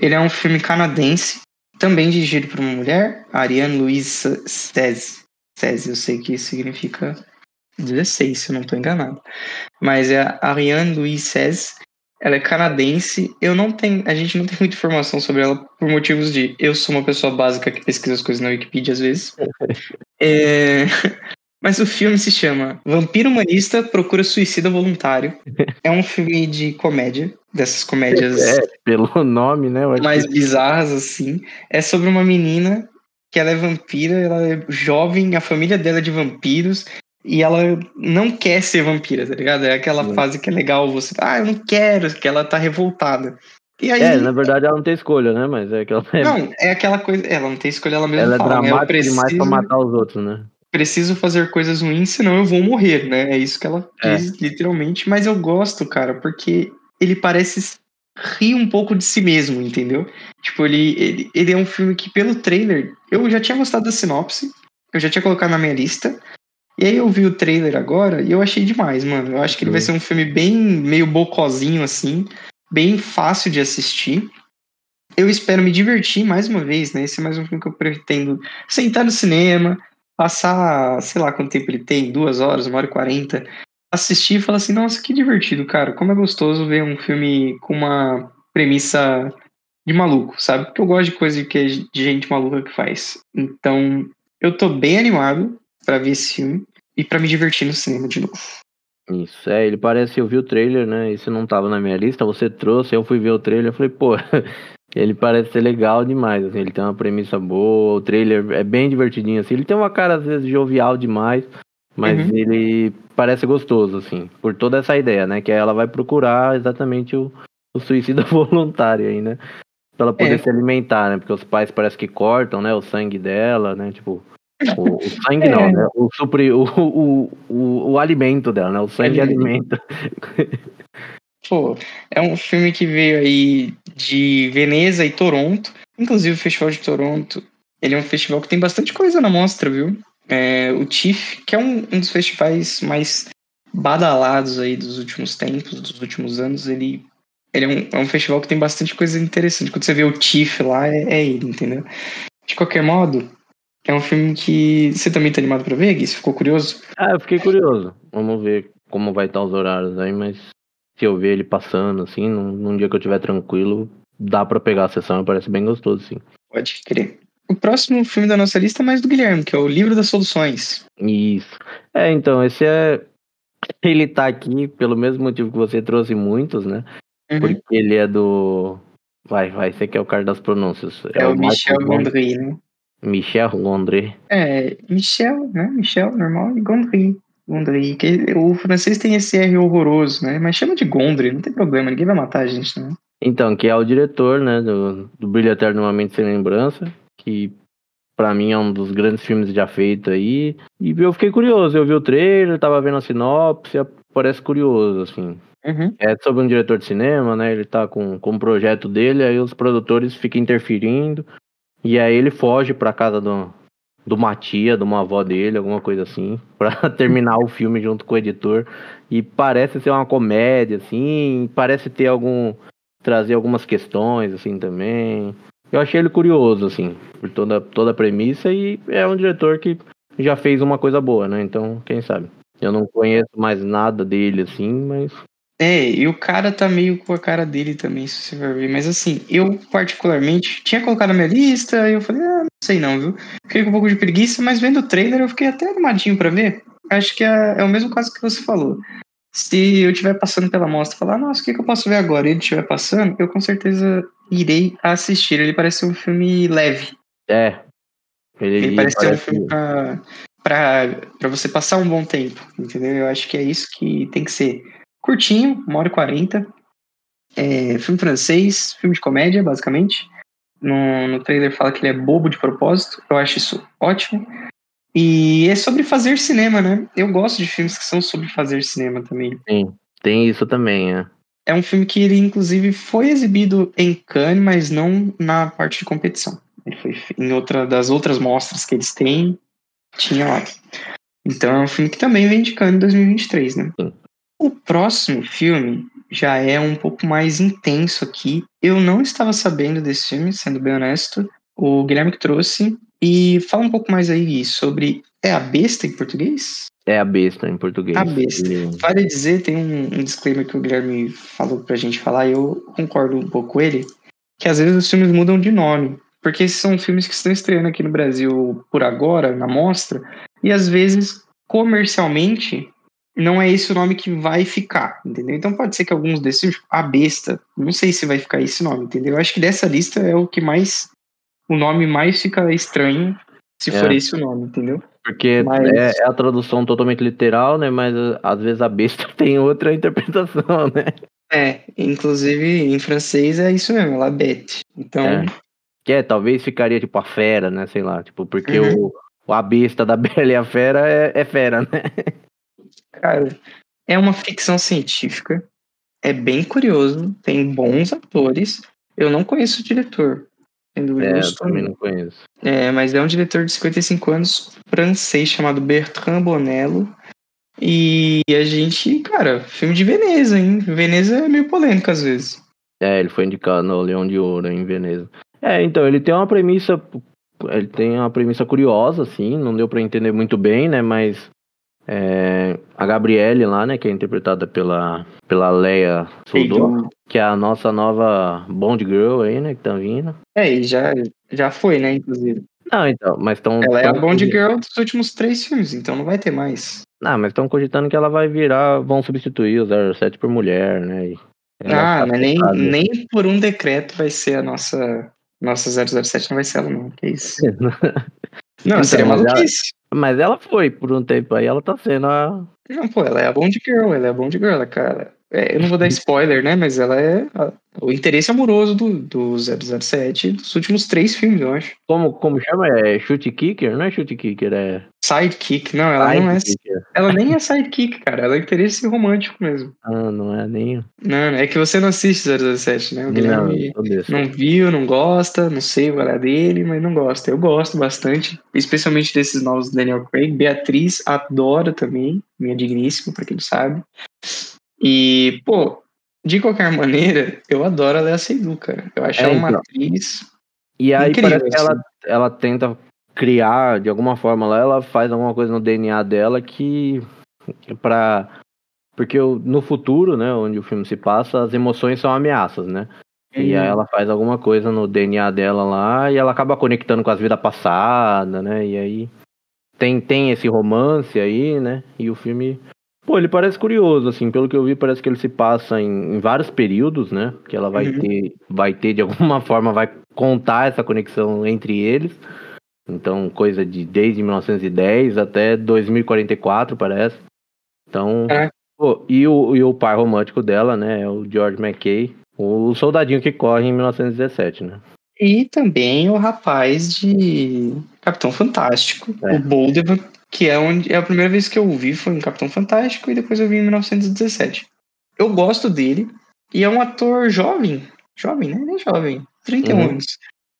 Ele é um filme canadense, também dirigido por uma mulher, Ariane Louise Cese. Cese, eu sei que isso significa 16, se eu não estou enganado. Mas é a Ariane Louise Cese. Ela é canadense. Eu não tenho, a gente não tem muita informação sobre ela por motivos de eu sou uma pessoa básica que pesquisa as coisas na Wikipedia às vezes. É, Mas o filme se chama Vampiro Humanista Procura Suicida Voluntário. É um filme de comédia, dessas comédias É, pelo nome, né? mais bizarras assim. É sobre uma menina que ela é vampira, ela é jovem, a família dela é de vampiros e ela não quer ser vampira, tá ligado? É aquela Sim. fase que é legal você, ah, eu não quero, que ela tá revoltada. E aí, É, na verdade ela não tem escolha, né? Mas é que ela é, não, é aquela coisa, ela não tem escolha, ela mesma ela é fala? Eu dramática preciso, demais pra matar os outros, né? Preciso fazer coisas ruins, senão eu vou morrer, né? É isso que ela É. diz, literalmente. Mas eu gosto, cara, porque ele parece rir um pouco de si mesmo, entendeu? Tipo, ele, ele, ele é um filme que, pelo trailer, eu já tinha gostado da sinopse, eu já tinha colocado na minha lista. E aí eu vi o trailer agora e eu achei demais, mano. Eu acho que ele vai ser um filme bem meio bocozinho, assim, bem fácil de assistir. Eu espero me divertir mais uma vez, né? Esse é mais um filme que eu pretendo sentar no cinema, passar, sei lá quanto tempo ele tem, duas horas, uma hora e quarenta, assistir e falar assim, nossa, que divertido, cara. Como é gostoso ver um filme com uma premissa de maluco, sabe? Porque eu gosto de coisa que é de gente maluca que faz. Então, eu tô bem animado pra ver esse filme e pra me divertir no cinema de novo. Isso, é, ele parece, eu vi o trailer, né? Esse não tava na minha lista, você trouxe, eu fui ver o trailer, eu falei, pô, ele parece ser legal demais, assim, ele tem uma premissa boa, o trailer é bem divertidinho, assim, ele tem uma cara, às vezes, jovial demais, mas Uhum. ele parece gostoso, assim, por toda essa ideia, né? Que ela vai procurar exatamente o, o suicida voluntário aí, né? Pra ela poder É. se alimentar, né? Porque os pais parece que cortam, né? O sangue dela, né? Tipo, o, o sangue não, É. né? O, supri, o, o, o, o alimento dela, né? O sangue Alimento. alimenta. Pô, é um filme que veio aí de Veneza e Toronto. Inclusive o Festival de Toronto, ele é um festival que tem bastante coisa na mostra, viu? É, o TIFF, que é um, um dos festivais mais badalados aí dos últimos tempos, dos últimos anos, ele, ele é, um, é um festival que tem bastante coisa interessante. Quando você vê o TIFF lá, é, é ele, entendeu? De qualquer modo, é um filme que você também tá animado pra ver, Gui? Você ficou curioso? Ah, eu fiquei curioso. Vamos ver como vai estar os horários aí, mas se eu ver ele passando, assim, num, num dia que eu estiver tranquilo, dá pra pegar a sessão, parece bem gostoso, sim. Pode crer. O próximo filme da nossa lista é mais do Guilherme, que é o Livro das Soluções. Isso. É, então, esse é. Ele tá aqui pelo mesmo motivo que você trouxe muitos, né? Uhum. Porque ele é do. Vai, vai, você que é o cara das pronúncias. É, o Michael Michel Gondry. Gondry, né? Michel Gondry. É, Michel, né? Michel, normal, e Gondry. Gondry. Que o francês tem esse R horroroso, né? Mas chama de Gondry, não tem problema, ninguém vai matar a gente, né? Então, que é o diretor, né, do, do Brilho Eterno Uma Mente Sem Lembrança, que pra mim é um dos grandes filmes já feitos aí. E eu fiquei curioso, eu vi o trailer, tava vendo a sinopse, parece curioso, assim. Uhum. É sobre um diretor de cinema, né, ele tá com, com um projeto dele, aí os produtores ficam interferindo, e aí ele foge pra casa do, de uma tia, de uma avó dele, alguma coisa assim, pra terminar o filme junto com o editor. E parece ser uma comédia, assim, parece ter algum. trazer algumas questões, assim, também. Eu achei ele curioso, assim, por toda, toda a premissa, e é um diretor que já fez uma coisa boa, né? Então, quem sabe? Eu não conheço mais nada dele, assim, mas. É, e o cara tá meio com a cara dele também, se você for ver. Mas assim, eu particularmente tinha colocado na minha lista e eu falei, ah, não sei não, viu? Fiquei com um pouco de preguiça, mas vendo o trailer eu fiquei até animadinho pra ver. Acho que é, é o mesmo caso que você falou. Se eu estiver passando pela mostra e falar, nossa, o que, que eu posso ver agora? E ele estiver passando, eu com certeza irei assistir. Ele parece um filme leve. É. Ele, Ele parece ser um filme pra, pra, pra você passar um bom tempo, entendeu? Eu acho que é isso que tem que ser. Curtinho, uma hora e quarenta. É, filme francês, filme de comédia, basicamente. No, no trailer fala que ele é bobo de propósito. Eu acho isso ótimo. E é sobre fazer cinema, né? Eu gosto de filmes que são sobre fazer cinema também. Sim, tem isso também, é. É um filme que ele, inclusive, foi exibido em Cannes, mas não na parte de competição. Ele foi em outra das outras mostras que eles têm, tinha lá. Então é um filme que também vem de Cannes em 2023, né? Sim. O próximo filme já é um pouco mais intenso aqui. Eu não estava sabendo desse filme, sendo bem honesto. O Guilherme que trouxe. E fala um pouco mais aí sobre. É a besta em português? É a besta em português. A besta. Vale dizer, tem um, um disclaimer que o Guilherme falou pra gente falar, e eu concordo um pouco com ele, que às vezes os filmes mudam de nome. Porque esses são filmes que estão estreando aqui no Brasil por agora, na mostra, e às vezes, comercialmente, não é esse o nome que vai ficar, entendeu? Então pode ser que alguns desses tipo, A Besta, não sei se vai ficar esse nome, entendeu? Eu acho que dessa lista é o que mais. O nome mais fica estranho se É. for esse o nome, entendeu? Porque Mas- é, é a tradução totalmente literal, né? Mas às vezes a besta tem outra interpretação, né? É, inclusive em francês é isso mesmo, la bête. Então, É. Que é, talvez ficaria tipo a fera, né? Sei lá, tipo, porque Uhum. o, o a besta da Bela e a Fera é, é fera, né? Cara, é uma ficção científica, é bem curioso, tem bons atores. Eu não conheço o diretor, sendo É, eu também não conheço. é, mas é um diretor de 55 anos francês chamado Bertrand Bonello. E a gente, cara, filme de Veneza, hein? Veneza é meio polêmico às vezes. É, ele foi indicado no Leão de Ouro em Veneza. É, então, ele tem uma premissa. Ele tem uma premissa curiosa, assim, não deu pra entender muito bem, né? Mas é, a Gabriele lá, né, que é interpretada pela, pela Leia Soldou, que é a nossa nova Bond Girl aí, né, que tá vindo. É, e já, já foi, né, inclusive. Não, então, mas estão. Ela é a Bond Girl dos últimos três filmes, então não vai ter mais. Não, mas estão cogitando que ela vai virar, vão substituir o 07 por mulher, né? Ah, tá mas nem, nem por um decreto vai ser a nossa. Nossa 007 não vai ser ela, não. Que isso? Não, Então, seria maluquice. Mas ela foi por um tempo aí, ela tá sendo a. Não, pô, ela é a Bond Girl, ela é a Bond Girl, cara. É, eu não vou dar spoiler, né? Mas ela é a- o interesse amoroso do, do 007 dos últimos três filmes, eu acho. Como, como chama? É chute kicker? Não é chute kicker, é. Sidekick, não, ela não é. sidekicker. Ela nem é sidekick, cara. Ela é interesse romântico mesmo. Ah, não é nem. Não, é que você não assiste 007, né? O Não, Guilherme desse. não viu, não gosta, não sei qual é dele, mas não gosta. Eu gosto bastante, especialmente desses novos Daniel Craig. Beatriz adora também, minha digníssima, pra quem não sabe. E, pô, de qualquer maneira, eu adoro a Lea Seydoux, cara. Eu acho É, ela uma então. atriz. E aí Incrível, parece que assim. ela, ela tenta criar, de alguma forma lá, ela faz alguma coisa no DNA dela que. pra. Porque no futuro, né, onde o filme se passa, as emoções são ameaças, né? E Uhum. aí ela faz alguma coisa no DNA dela lá e ela acaba conectando com as vidas passadas, né? E aí tem, tem esse romance aí, né? E o filme Pô, ele parece curioso, assim, pelo que eu vi, parece que ele se passa em, em vários períodos, né? Que ela vai Uhum. ter, vai ter, de alguma forma, vai contar essa conexão entre eles. Então, coisa de desde 1910 até 2044, parece. Então, É. pô, e o, e o pai romântico dela, né? É o George McKay, o soldadinho que corre em 1917, né? E também o rapaz de Capitão Fantástico, É. o Boldevan, que é onde é a primeira vez que eu vi foi em Capitão Fantástico e depois eu vi em 1917. Eu gosto dele e é um ator jovem, jovem, né? Ele é jovem, 31 Uhum. anos.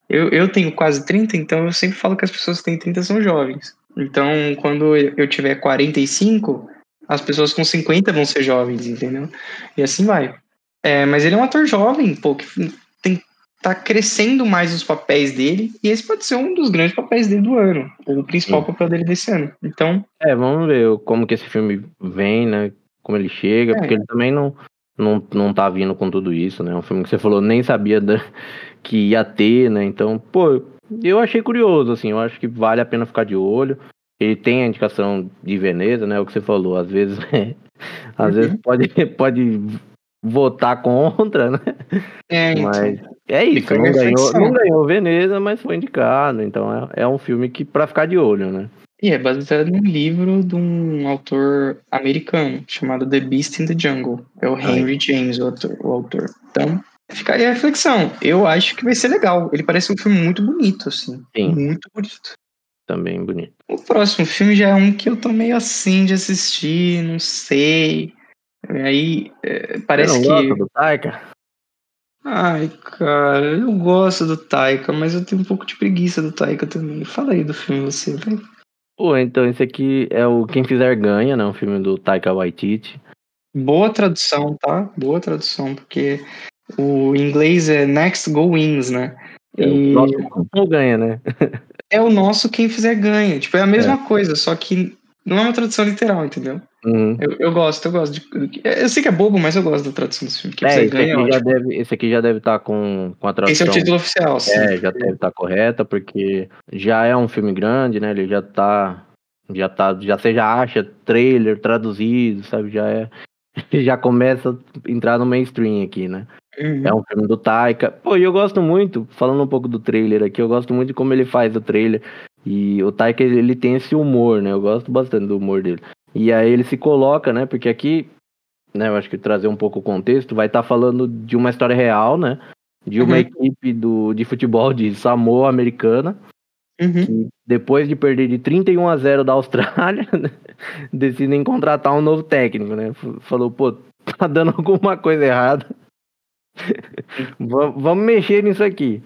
Eu, eu tenho quase 30, então eu sempre falo que as pessoas que têm 30 são jovens. Então, quando eu tiver 45, as pessoas com 50 vão ser jovens, entendeu? E assim vai. É, mas ele é um ator jovem, pô, que tá crescendo mais os papéis dele, e esse pode ser um dos grandes papéis dele do ano, ou o principal Sim. papel dele desse ano. Então, É, vamos ver como que esse filme vem, né? Como ele chega, É. porque ele também não, não, não tá vindo com tudo isso, né? Um filme que você falou, nem sabia da- que ia ter, né? Então, pô, eu achei curioso, assim, eu acho que vale a pena ficar de olho. Ele tem a indicação de Veneza, né? O que você falou, às vezes, às Uhum. vezes pode, pode votar contra, né? é, então, Mas é isso, não ganhou, não ganhou Veneza, mas foi indicado. Então é, é um filme que pra ficar de olho, né? E é baseado num livro de um autor americano chamado The Beast in the Jungle. É o Henry James, o autor. O autor. Então, fica aí a reflexão. Eu acho que vai ser legal. Ele parece um filme muito bonito, assim. Sim. Muito bonito. Também bonito. O próximo filme já é um que eu tô meio assim de assistir, não sei. Aí é, parece que. não gosta do Taika? Ai, cara, eu gosto do Taika, mas eu tenho um pouco de preguiça do Taika também. Fala aí do filme você, vai. Pô, então esse aqui é o Quem Fizer Ganha, né? Um filme do Taika Waititi. Boa tradução, tá? Boa tradução, porque o inglês é Next Go Wins, né? É o E nosso não ganha, né? é o nosso quem fizer ganha. Tipo, é a mesma coisa, só que não é uma tradução literal, entendeu? Uhum. Eu, eu gosto, eu gosto. De, eu sei que é bobo, mas eu gosto da tradução desse filme. Quem É, esse ganha, aqui, já ótimo. deve, esse aqui já deve estar com, com a tradução. Esse é o título oficial, sim. É, já deve estar correta, porque já é um filme grande, né? Ele já tá. Já tá. Já você já acha trailer traduzido, sabe? Já é. Já começa a entrar no mainstream aqui, né? Uhum. É um filme do Taika. Pô, e eu gosto muito, falando um pouco do trailer aqui, eu gosto muito de como ele faz o trailer. E o Taika, ele tem esse humor, né? Eu gosto bastante do humor dele. E aí ele se coloca, né? Porque aqui, né? Eu acho que trazer um pouco o contexto, vai estar falando de uma história real, né? De uma Uhum. equipe do, de futebol de Samoa americana, Uhum. que depois de perder de 31 a 0 da Austrália, né, decidem contratar um novo técnico, né? Falou, pô, tá dando alguma coisa errada. Va- Vamos mexer nisso aqui.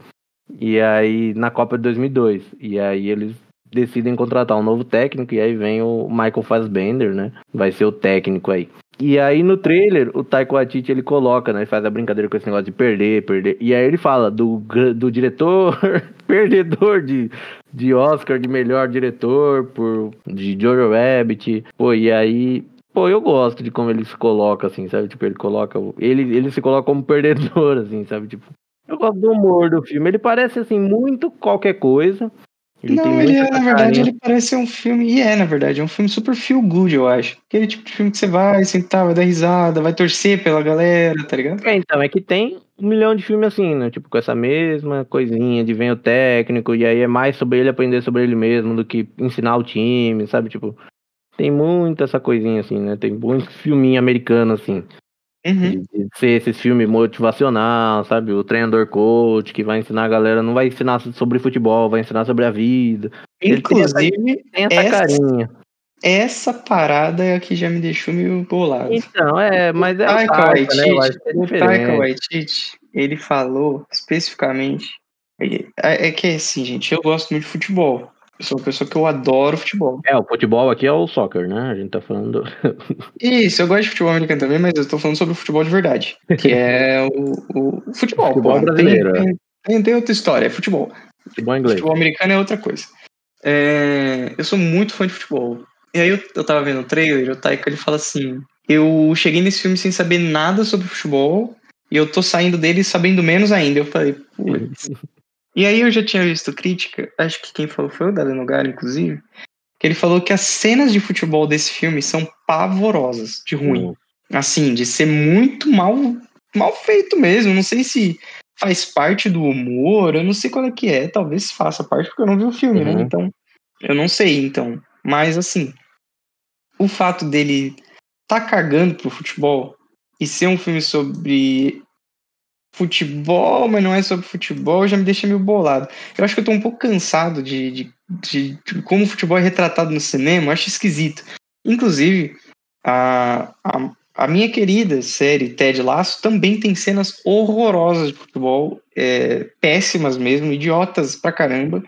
E aí, na Copa de 2002. E aí eles decidem contratar um novo técnico. E aí vem o Michael Fassbender, né? Vai ser o técnico aí. E aí no trailer, o Taika Waititi, ele coloca, né? Faz a brincadeira com esse negócio de perder, perder. E aí ele fala do, do diretor perdedor de, de Oscar de melhor diretor por de Jojo Rabbit. Pô, e aí, pô, eu gosto de como ele se coloca assim, sabe? Tipo, ele coloca, ele ele se coloca como perdedor assim, sabe? Tipo, eu gosto do humor do filme. Ele parece assim muito qualquer coisa. Ele tem Não, ele é, na verdade, carinha- ele parece um filme, e é, na verdade, é um filme super feel good, eu acho. Aquele tipo de filme que você vai sentar, vai dar risada, vai torcer pela galera, tá ligado? É, então, é que tem um milhão de filmes assim, né? Tipo, com essa mesma coisinha de vem o técnico, e aí é mais sobre ele aprender sobre ele mesmo do que ensinar o time, sabe? Tipo, tem muito essa coisinha assim, né? Tem muito filminho americano, assim. Uhum. De, ser esses filmes motivacional, sabe? O treinador coach que vai ensinar a galera, não vai ensinar sobre futebol, vai ensinar sobre a vida. Inclusive, Tem essa Essa- carinha. essa parada é a que já me deixou meio bolado. Então, é, mas é o Taika Taika, né? Waititi, é o Taika. Waititi, ele falou especificamente. É, é que assim, gente, eu gosto muito de futebol. Eu sou uma pessoa que eu adoro futebol. É, o futebol aqui é o soccer, né? A gente tá falando. Isso, eu gosto de futebol americano também, mas eu tô falando sobre o futebol de verdade. Que é o, o- o futebol. Futebol pô. brasileiro, Tem, tem, tem outra história, é futebol. Futebol inglês. Futebol americano é outra coisa. É, eu sou muito fã de futebol. E aí eu, eu tava vendo o trailer, o Taika ele fala assim: Eu cheguei nesse filme sem saber nada sobre futebol, e eu tô saindo dele sabendo menos ainda. Eu falei, putz. E aí eu já tinha visto crítica, acho que quem falou foi o Dado Nogara, inclusive, que ele falou que as cenas de futebol desse filme são pavorosas, de ruim. Hum. Assim, de ser muito mal, mal feito mesmo. Não sei se faz parte do humor, eu não sei qual é que é. Talvez faça parte, porque eu não vi o filme, né? Uhum. Então, eu não sei, então. Mas, assim, o fato dele tá cagando pro futebol e ser um filme sobre futebol, mas não é sobre futebol, já me deixa meio bolado. Eu acho que eu tô um pouco cansado de, de, de, de como o futebol é retratado no cinema, eu acho esquisito. Inclusive, a, a, a minha querida série Ted Lasso também tem cenas horrorosas de futebol, é, péssimas mesmo, idiotas pra caramba.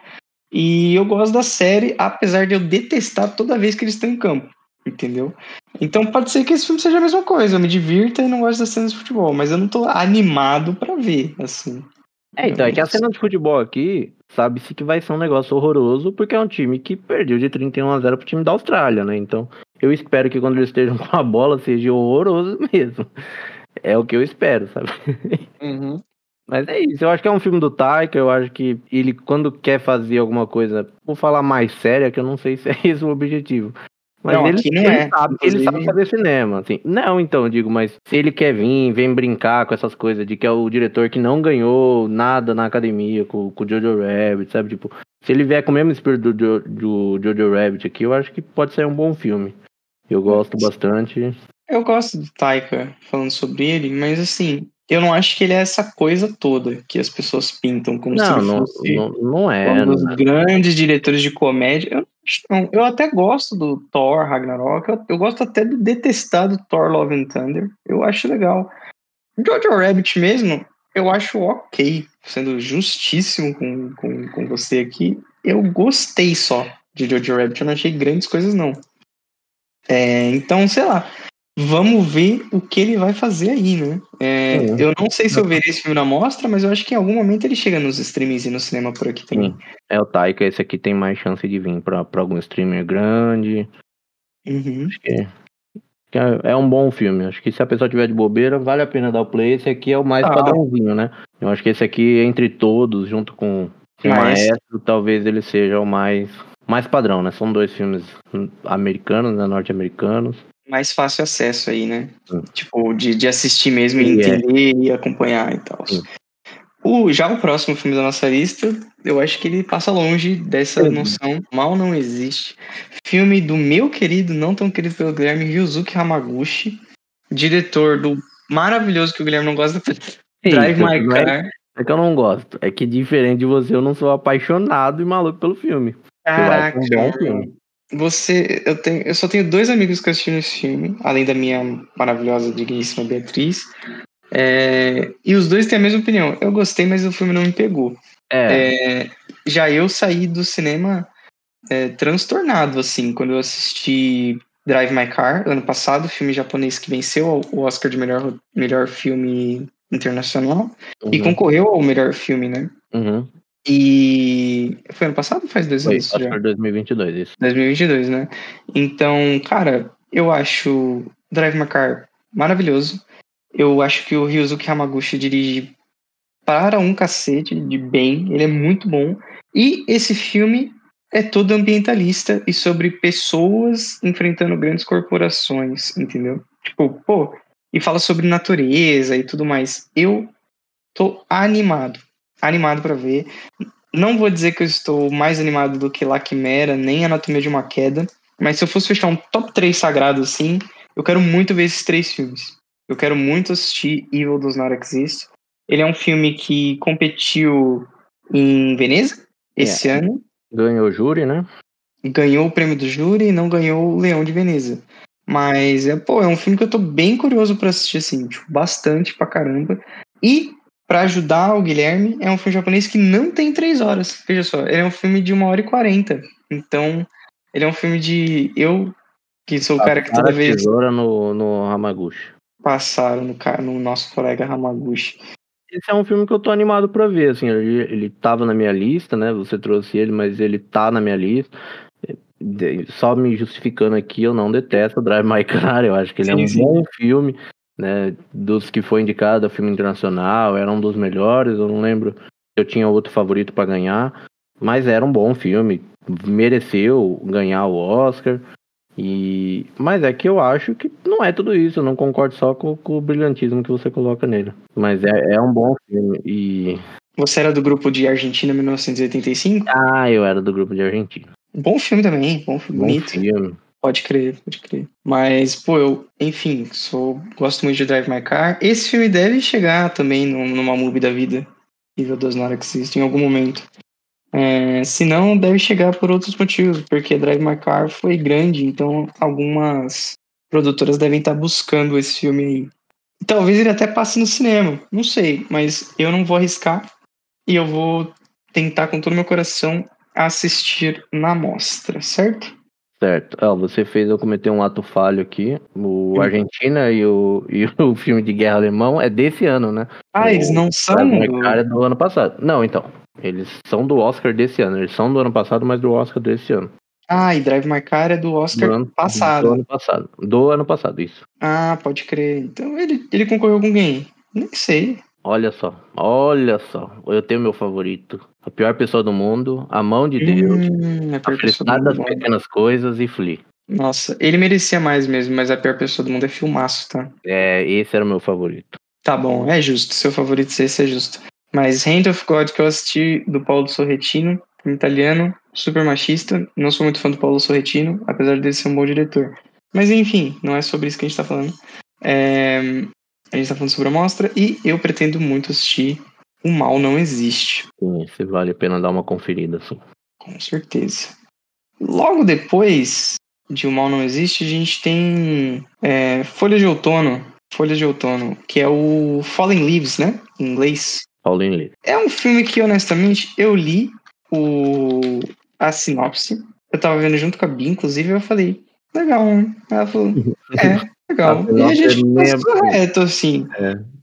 E eu gosto da série, apesar de eu detestar toda vez que eles estão em campo. Entendeu? Então pode ser que esse filme seja a mesma coisa. Eu me divirta e não gosto das cenas de futebol, mas eu não tô animado pra ver, assim. É, então, é que a cena de futebol aqui, sabe-se que vai ser um negócio horroroso, porque é um time que perdeu de 31 a 0 pro time da Austrália, né? Então, eu espero que quando eles estejam com a bola seja horroroso mesmo. É o que eu espero, sabe? Mas é isso, eu acho que é um filme do Taika, eu acho que ele, quando quer fazer alguma coisa, vou falar mais séria, que eu não sei se é esse o objetivo. Mas Não, ele, não ele é, sabe, ele inclusive- sabe fazer cinema, assim. Não, então, digo, mas se ele quer vir, vem brincar com essas coisas de que é o diretor que não ganhou nada na academia com, com o Jojo Rabbit, sabe? Tipo, se ele vier com o mesmo espírito do, Jo- do Jojo Rabbit aqui, eu acho que pode ser um bom filme. Eu gosto bastante. Eu gosto do Taika falando sobre ele, mas assim, eu não acho que ele é essa coisa toda que as pessoas pintam como se Não, ele não, fosse não, não é. um dos não é. grandes diretores de comédia. Eu. Eu até gosto do Thor Ragnarok, eu, eu gosto até do detestado Thor Love and Thunder. Eu acho legal. Jojo Rabbit mesmo, eu acho ok, sendo justíssimo com, com, com você aqui. Eu gostei só de Jojo Rabbit, eu não achei grandes coisas, não. É, então, sei lá. Vamos ver o que ele vai fazer aí, né? É, Sim. eu não sei se eu verei esse filme na mostra, mas eu acho que em algum momento ele chega nos streamings e no cinema por aqui também. Sim. É o Taika, esse aqui tem mais chance de vir pra, pra algum streamer grande. Uhum. Acho que, que é, é um bom filme. Acho que se a pessoa tiver de bobeira, vale a pena dar o play. Esse aqui é o mais Ah. padrãozinho, né? Eu acho que esse aqui, entre todos, junto com o Maestro. Maestro, talvez ele seja o mais, mais padrão, né? São dois filmes americanos, né? Norte-americanos. Mais fácil acesso aí, né? Sim. Tipo, de, de assistir mesmo e é. entender e acompanhar e tal. O, já o próximo filme da nossa lista, eu acho que ele passa longe dessa noção. Mal não existe. Filme do meu querido, não tão querido pelo Guilherme, Ryuzuki Hamaguchi, diretor do maravilhoso que o Guilherme não gosta, Drive My não é- Car. É que eu não gosto. É que diferente de você, eu não sou apaixonado e maluco pelo filme. Caraca, Eu acho um bom filme. Você, eu, tenho, eu só tenho dois amigos que assistiram esse filme, além da minha maravilhosa, digníssima Beatriz. É, e os dois têm a mesma opinião. Eu gostei, mas o filme não me pegou. É, É, já eu saí do cinema é, transtornado, assim, quando eu assisti Drive My Car, ano passado, filme japonês que venceu o Oscar de melhor, melhor filme internacional e uhum, concorreu ao melhor filme, né? uhum. E foi ano passado faz dois Foi, anos já? Oscar 2022, isso. 2022, né? Então, cara, eu acho Drive My Car maravilhoso. Eu acho que o Ryuzuki Hamaguchi dirige para um cacete de bem. Ele é muito bom. E esse filme é todo ambientalista e sobre pessoas enfrentando grandes corporações, entendeu? Tipo, pô, e fala sobre natureza e tudo mais. Eu tô animado, animado para ver. Não vou dizer que eu estou mais animado do que La Quimera, nem Anatomia de uma Queda, mas se eu fosse fechar um top 3 sagrado assim, eu quero muito ver esses três filmes. Eu quero muito assistir Evil Does Not Exist. Ele é um filme que competiu em Veneza esse ano, Ganhou o júri, né? ganhou o prêmio do júri e não ganhou o Leão de Veneza. Mas é, pô, é um filme que eu tô bem curioso pra assistir, assim, tipo, bastante pra caramba. E, pra ajudar o Guilherme, é um filme japonês que não tem três horas. Veja só, ele é um filme de uma hora e quarenta. Então, ele é um filme de. Eu, que sou o cara que toda vez tesoura no, no Hamaguchi. passaram no, no nosso colega Hamaguchi. Esse é um filme que eu tô animado pra ver, assim, ele, ele tava na minha lista, né? Você trouxe ele, mas ele tá na minha lista. Só me justificando aqui, eu não detesto Drive My Car, eu acho que ele é Sim, um sim. bom filme, né? Dos que foi indicado a filme internacional, era um dos melhores, eu não lembro se eu tinha outro favorito pra ganhar. Mas era um bom filme, mereceu ganhar o Oscar. E mas é que eu acho que não é tudo isso, eu não concordo só com, com o brilhantismo que você coloca nele. Mas é, é um bom filme e Você era do grupo de Argentina 1985? ah, eu era do grupo de Argentina. Bom filme também, bom filme Bom bonito. filme. Pode crer, pode crer. Mas, pô, eu, enfim, sou, gosto muito de Drive My Car. Esse filme deve chegar também num- numa movie da vida. Nível das Nora que existe em algum momento. É, se não, deve chegar por outros motivos, porque Drive My Car foi grande, então algumas produtoras devem estar buscando esse filme aí. Talvez ele até passe no cinema, não sei, mas eu não vou arriscar e eu vou tentar com todo o meu coração assistir na mostra, certo? Certo. Ah, você fez eu cometer um ato falho aqui. O. Argentina e o, e o filme de guerra alemão é desse ano, né? Ah, eles não são. Drive do- My Car é do ano passado. Não, então. Eles são do Oscar desse ano. Eles são do ano passado, mas do Oscar desse ano. Ah, e Drive My Car é do Oscar Do ano, passado. Do ano passado. Do ano passado, isso. Ah, pode crer. Então ele, ele concorreu com quem? Nem sei. Olha só. Olha só. Eu tenho meu favorito. A pior pessoa do mundo. A mão de Deus. Hum, a das pequenas coisas e Flea. Nossa, ele merecia mais mesmo, mas a pior pessoa do mundo é filmaço, tá? É, esse era o meu favorito. Tá bom, é justo. Seu favorito ser esse é justo. Mas Hand of God que eu assisti do Paulo Sorretino, em italiano, super machista. Não sou muito fã do Paulo Sorretino, apesar dele ser um bom diretor. Mas enfim, não é sobre isso que a gente tá falando. É, A gente tá falando sobre a mostra e eu pretendo muito assistir O Mal Não Existe, Sim, esse vale a pena dar uma conferida, assim. com certeza. Logo depois de O Mal Não Existe, a gente tem é, Folha de Outono. Folha de Outono, que é o Fallen Leaves, né? Em inglês. Paulinho Lee. É um filme que, honestamente, eu li o... a sinopse. Eu tava vendo junto com a Bia, inclusive, e eu falei, legal, né? Ela falou, é, legal. E a gente sinopse nem é- passou reto, assim.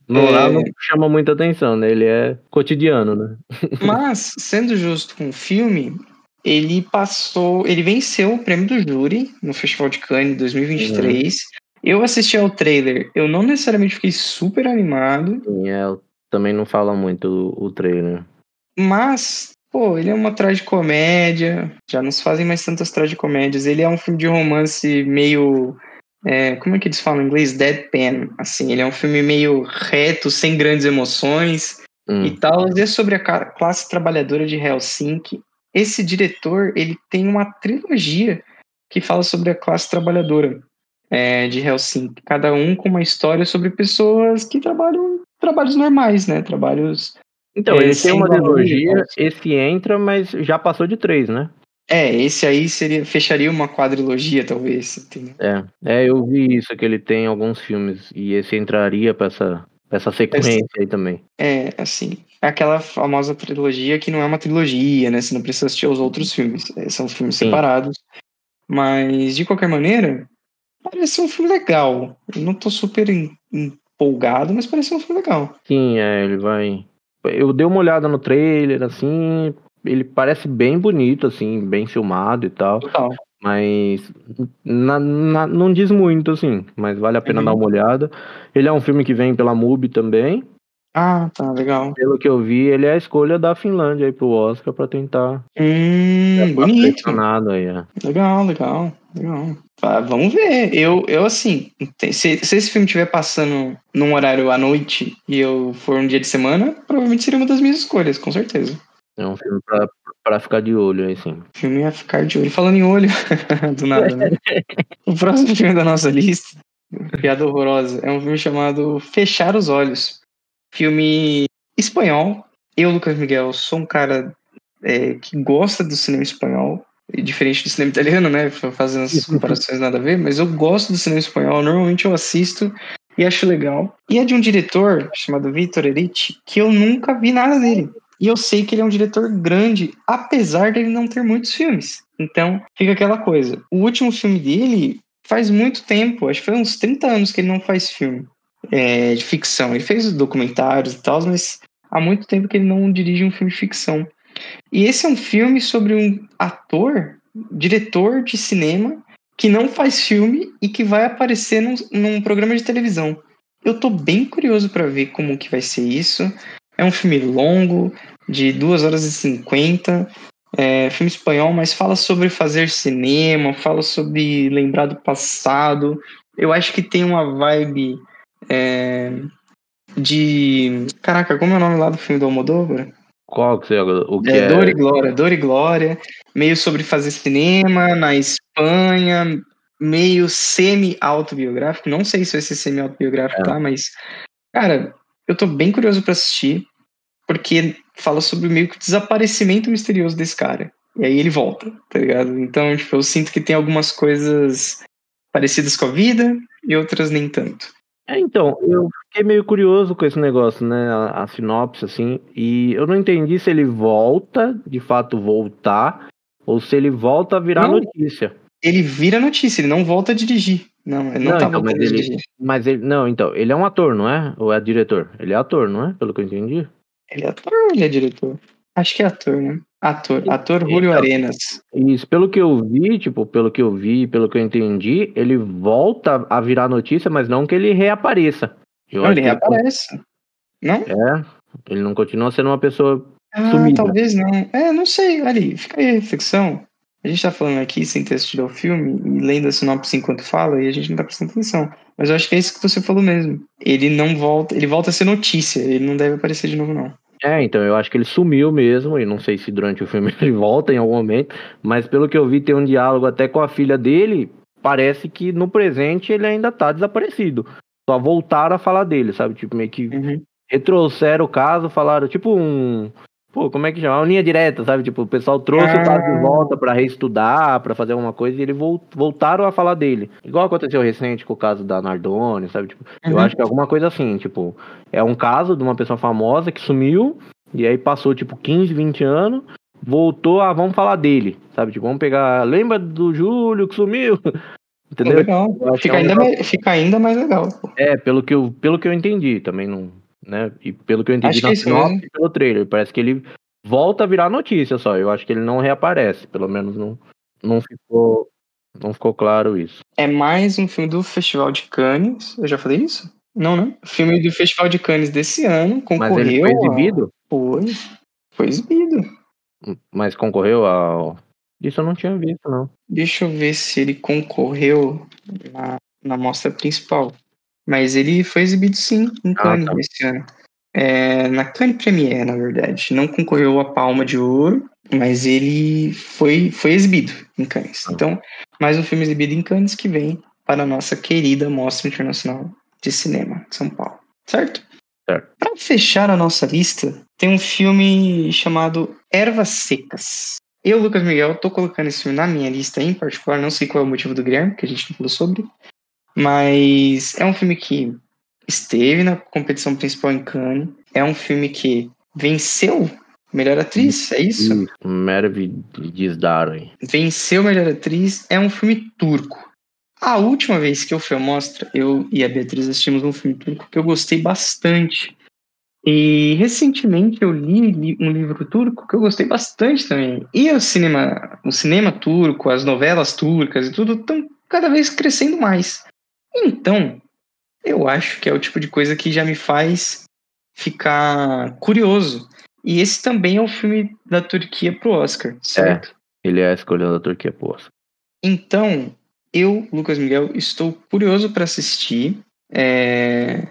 No É. não chama muita atenção, né? Ele é cotidiano, né? Mas, sendo justo com o filme, ele passou. Ele venceu o prêmio do júri no Festival de Cannes 2023. Eu assisti ao trailer, eu não necessariamente fiquei super animado, E é, também não fala muito o, o trailer. mas, pô, ele é uma tragicomédia. Já não se fazem mais tantas tragicomédias. Ele é um filme de romance meio. É, como é que eles falam em inglês? Deadpan. Assim, ele é um filme meio reto, sem grandes emoções. Hum. e tal, e é sobre a classe trabalhadora de Helsinki. Esse diretor, ele tem uma trilogia que fala sobre a classe trabalhadora é, de Helsinki. Cada um com uma história sobre pessoas que trabalham trabalhos normais, né? Trabalhos... Então, É, ele tem uma trilogia, esse entra, mas já passou de três, né? É, esse aí seria fecharia uma quadrilogia, talvez. Entendeu? É, é, eu vi isso, que ele tem alguns filmes, e esse entraria pra essa, pra essa sequência aí também. É, assim, é aquela famosa trilogia que não é uma trilogia, né? Você não precisa assistir aos outros filmes. é, São filmes Sim. separados. Mas, de qualquer maneira, parece um filme legal. Eu não tô super em- empolgado, mas parece um filme legal. Sim, é, ele vai... Eu dei uma olhada no trailer, assim, ele parece bem bonito, assim, bem filmado e tal. Total. Mas na- na- não diz muito, assim, mas vale a pena Uhum. dar uma olhada. Ele é um filme que vem pela MUBI também. Ah, tá, legal. Pelo que eu vi, ele é a escolha da Finlândia aí pro Oscar pra tentar Hum, bonito. aí. é. Legal, legal, legal. Ah, vamos ver. Eu, eu assim, se, se esse filme estiver passando num horário à noite e eu for um dia de semana, provavelmente seria uma das minhas escolhas, com certeza. É um filme pra, pra ficar de olho aí, sim. Filme ia ficar de olho. Falando em olho, do nada, né? O próximo filme da nossa lista, piada horrorosa, é um filme chamado Fechar os Olhos. Filme espanhol. Eu, Lucas Miguel, sou um cara é, que gosta do cinema espanhol, diferente do cinema italiano, né? Fazendo as comparações nada a ver, mas eu gosto do cinema espanhol. Normalmente eu assisto e acho legal. E é de um diretor chamado Vitor Eriti, que eu nunca vi nada dele. E eu sei que ele é um diretor grande, apesar dele não ter muitos filmes. Então, fica aquela coisa. O último filme dele faz muito tempo, acho que foi uns 30 anos que ele não faz filme é, de ficção. Ele fez documentários e tal, mas há muito tempo que ele não dirige um filme de ficção. E esse é um filme sobre um ator, diretor de cinema, que não faz filme e que vai aparecer num, num programa de televisão. Eu tô bem curioso para ver como que vai ser isso. É um filme longo, de 2 horas e 50. É, filme espanhol, mas fala sobre fazer cinema, fala sobre lembrar do passado. Eu acho que tem uma vibe é, de. Caraca, como é o nome lá do filme do Almodóvar? Qual que você o que É, é, Dor e Glória, Dor e Glória, meio sobre fazer cinema na Espanha, meio semi-autobiográfico. Não sei se vai ser semi-autobiográfico, É. tá? Mas, cara, eu tô bem curioso pra assistir, porque fala sobre meio que o desaparecimento misterioso desse cara. E aí ele volta, tá ligado? Então, tipo, eu sinto que tem algumas coisas parecidas com a vida e outras nem tanto. É, então, eu fiquei meio curioso com esse negócio, né? A, a sinopse, assim, e eu não entendi se ele volta, de fato voltar, ou se ele volta a virar Não. notícia. Ele vira notícia, ele não volta a dirigir. Não, ele não, Não, tá então, mas ele- dirigir. Mas ele. Não, então, ele é um ator, não é? Ou é diretor? Ele é ator, não é? Pelo que eu entendi. Ele é ator ou ele é diretor? Acho que é ator, né? Ator. Ator Julio Então. Arenas. Isso, pelo que eu vi, tipo, pelo que eu vi, pelo que eu entendi, ele volta a virar notícia, mas não que ele reapareça. Eu Não, ele que reaparece. Não? É, ele não continua sendo uma pessoa. Ah, Sumida. talvez não. É, não sei. Ali, fica aí a reflexão. A gente tá falando aqui sem ter assistido ao filme e lendo a sinopse enquanto fala e a gente não tá prestando atenção. Mas eu acho que é isso que você falou mesmo. Ele não volta, ele volta a ser notícia, ele não deve aparecer de novo, não. É, então eu acho que ele sumiu mesmo, e não sei se durante o filme ele volta em algum momento, mas pelo que eu vi, tem um diálogo até com a filha dele. Parece que no presente ele ainda tá desaparecido. Só voltaram a falar dele, sabe? Tipo, meio que Uhum. retrouxeram o caso, falaram, tipo um. Pô, como é que chama? Uma linha direta, sabe? Tipo, o pessoal trouxe o caso de Ah. volta pra reestudar, pra fazer alguma coisa, e ele vol- voltaram a falar dele. Igual aconteceu recente com o caso da Nardone, sabe? Tipo, eu Uhum. acho que é alguma coisa assim, tipo, é um caso de uma pessoa famosa que sumiu, e aí passou, tipo, 15, 20 anos, voltou a, vamos falar dele, sabe? Tipo, vamos pegar, lembra do Júlio que sumiu? Entendeu? Legal. Eu Fica, é um ainda mais, fica ainda mais legal. É, pelo que eu, pelo que eu entendi, também não, né? E pelo que eu entendi Acho na é sinopse e pelo trailer, parece que ele volta a virar notícia só. Eu acho que ele não reaparece, pelo menos não, não ficou, não ficou claro isso. É mais um filme do Festival de Cannes. Eu já falei isso? Não, né? Filme do Festival de Cannes desse ano. Concorreu. Mas ele foi a- exibido, Foi. Foi exibido. mas concorreu ao isso eu não tinha visto, não. Deixa eu ver se ele concorreu na, na mostra principal. Mas ele foi exibido sim em Cannes tá. esse ano. É, na Cannes Premiere, na verdade. Não concorreu a Palma de Ouro, mas ele foi, foi exibido em Cannes. Ah. Então, mais um filme exibido em Cannes que vem para a nossa querida Mostra Internacional de Cinema de São Paulo. Certo? Certo. Para fechar a nossa lista, tem um filme chamado Ervas Secas. Eu, Lucas Miguel, tô colocando esse filme na minha lista em particular, não sei qual é o motivo do Guilherme, que a gente não falou sobre, mas é um filme que esteve na competição principal em Cannes, é um filme que venceu melhor atriz, é isso? Merve Dizdaroy. Venceu melhor atriz, é um filme turco. A última vez que eu fui à mostra, eu e a Beatriz assistimos um filme turco que eu gostei bastante. E recentemente eu li, li um livro turco que eu gostei bastante também. E o cinema, o cinema turco, as novelas turcas e tudo estão cada vez crescendo mais. Então, eu acho que é o tipo de coisa que já me faz ficar curioso. E esse também é um filme da Turquia pro Oscar, certo? Ele é a escolha da Turquia, pô. Então, eu, Lucas Miguel, estou curioso para assistir. é,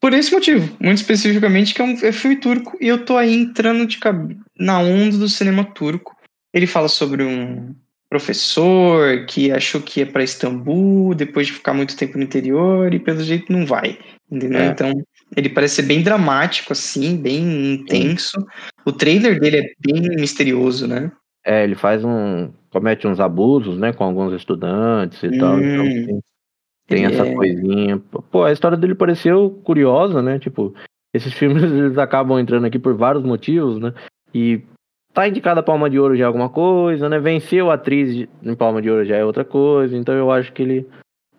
Por esse motivo, muito especificamente, que é um é filme turco e eu tô aí entrando de cab... na onda do cinema turco. Ele fala sobre um professor que achou que ia para Istambul depois de ficar muito tempo no interior e pelo jeito não vai, entendeu? É. Então, ele parece ser bem dramático assim, bem intenso. O trailer dele é bem misterioso, né? É, ele faz um. comete uns abusos, né, com alguns estudantes e tal. Então Hum. tem, essa é- coisinha. Pô, a história dele pareceu curiosa, né? Tipo, esses filmes eles acabam entrando aqui por vários motivos, né? E tá indicada a Palma de Ouro já é alguma coisa, né? Venceu a atriz em Palma de Ouro já é outra coisa. Então eu acho que ele,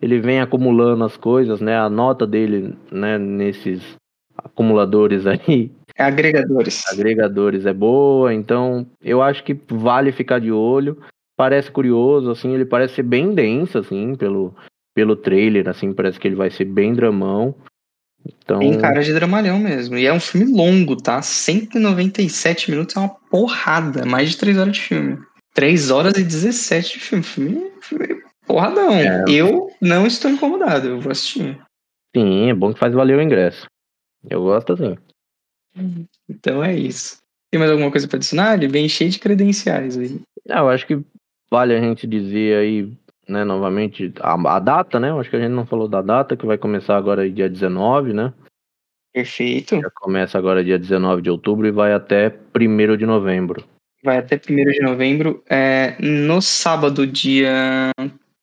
ele vem acumulando as coisas, né? A nota dele, né, nesses acumuladores aí Agregadores. agregadores é boa, então eu acho que vale ficar de olho. Parece curioso, assim, ele parece ser bem denso, assim, pelo, pelo trailer, assim, parece que ele vai ser bem dramão. Então, Tem cara de dramalhão mesmo. E é um filme longo, tá? 197 minutos é uma porrada. Mais de 3 horas de filme. 3 horas e 17 de filme. Filme, filme porradão. É. Eu não estou incomodado, eu vou assistir. sim, é bom que faz valer o ingresso. Eu gosto assim. Então é isso. Tem mais alguma coisa pra adicionar? Ele vem cheio de credenciais aí. Ah, eu acho que vale a gente dizer aí, né, novamente, a, a data, né? Acho que a gente não falou da data, que vai começar agora dia 19, né? Perfeito. Já começa agora dia 19 de outubro e vai até 1 de novembro. Vai até 1 de novembro. É, no sábado, dia.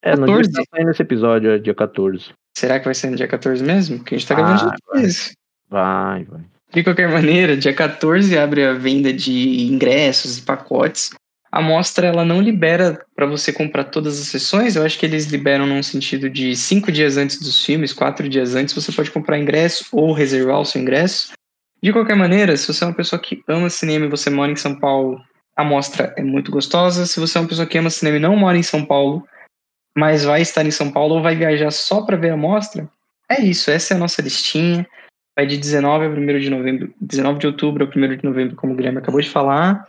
É, no dia 14? que tá saindo esse episódio, é dia 14. Será que vai ser no dia 14 mesmo? Porque a gente tá Ah, gravando dia vai. 13. Vai, vai. De qualquer maneira, dia 14 abre a venda de ingressos e pacotes. A mostra ela não libera para você comprar todas as sessões. Eu acho que eles liberam num sentido de cinco dias antes dos filmes, quatro dias antes, você pode comprar ingresso ou reservar o seu ingresso. De qualquer maneira, se você é uma pessoa que ama cinema e você mora em São Paulo, a mostra é muito gostosa. Se você é uma pessoa que ama cinema e não mora em São Paulo, mas vai estar em São Paulo ou vai viajar só para ver a mostra, é isso. Essa é a nossa listinha. Vai de 19 a 1 de novembro, 19 de outubro a 1 de novembro, como o Guilherme acabou de falar.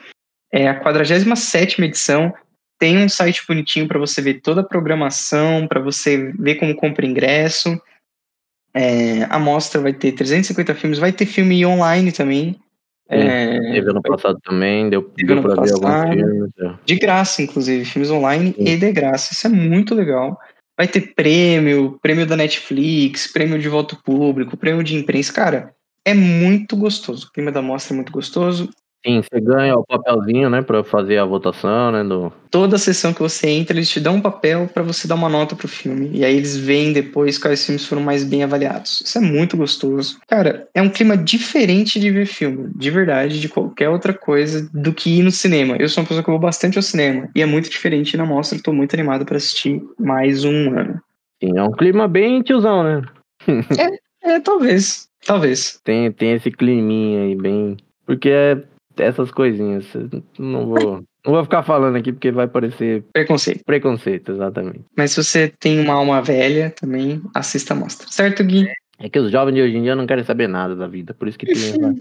É a 47 edição. Tem um site bonitinho para você ver toda a programação, para você ver como compra ingresso. É, a mostra vai ter 350 filmes, vai ter filme online também. É, Teve ano passado também, deu, deu pra ver alguns passado. filmes. é. de graça, inclusive, filmes online Sim. e de graça. Isso é muito legal. Vai ter prêmio, prêmio da Netflix, prêmio de voto público, prêmio de imprensa. Cara, é muito gostoso. O clima da mostra é muito gostoso. Sim, você ganha o papelzinho, né, pra fazer a votação, né, do... Toda sessão que você entra, eles te dão um papel para você dar uma nota pro filme. E aí eles veem depois quais filmes foram mais bem avaliados. Isso é muito gostoso. Cara, é um clima diferente de ver filme, de verdade, de qualquer outra coisa do que ir no cinema. Eu sou uma pessoa que vou bastante ao cinema. E é muito diferente na mostra. Tô muito animado para assistir mais um ano. Sim, é um clima bem tiozão, né? É, talvez. Talvez. Tem, tem esse climinha aí bem... Porque é essas coisinhas, não vou... Não vou ficar falando aqui porque vai parecer Preconceito. preconceito, exatamente. Mas se você tem uma alma velha, também assista a mostra. Certo, Gui? É que os jovens de hoje em dia não querem saber nada da vida, por isso que tem essa,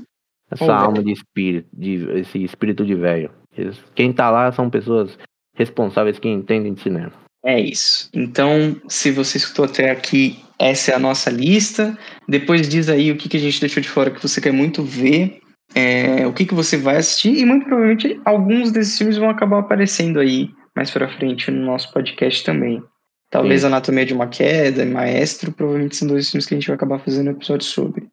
essa alma de espírito, de, esse espírito de velho. Eles- Quem tá lá são pessoas responsáveis que entendem de cinema. É isso. Então, se você escutou até aqui, essa é a nossa lista. Depois diz aí o que, que a gente deixou de fora que você quer muito ver, é, o que, que você vai assistir, e muito provavelmente alguns desses filmes vão acabar aparecendo aí mais pra frente no nosso podcast também. Talvez Sim. Anatomia de uma Queda, Maestro, provavelmente são dois filmes que a gente vai acabar fazendo episódio sobre.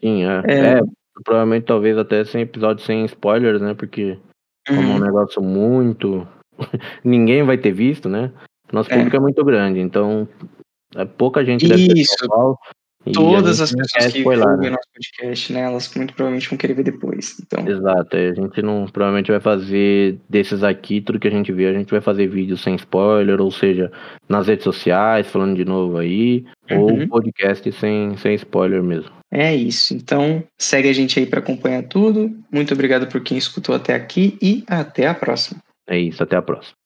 Sim, é. É. é, provavelmente talvez até sem episódio sem spoilers, né? Porque como é um Uhum. negócio muito. Ninguém vai ter visto, né? Nosso É. público é muito grande, então é pouca gente deve ter Isso. São Paulo, e Todas as pessoas que spoiler, ouvem né? nosso podcast, né, elas muito provavelmente vão querer ver depois. Então, Exato, a gente não provavelmente vai fazer desses aqui, tudo que a gente vê, a gente vai fazer vídeo sem spoiler, ou seja, nas redes sociais, falando de novo aí, Uhum. ou podcast sem, sem spoiler mesmo. É isso. Então, segue a gente aí para acompanhar tudo. Muito obrigado por quem escutou até aqui e até a próxima. É isso, até a próxima.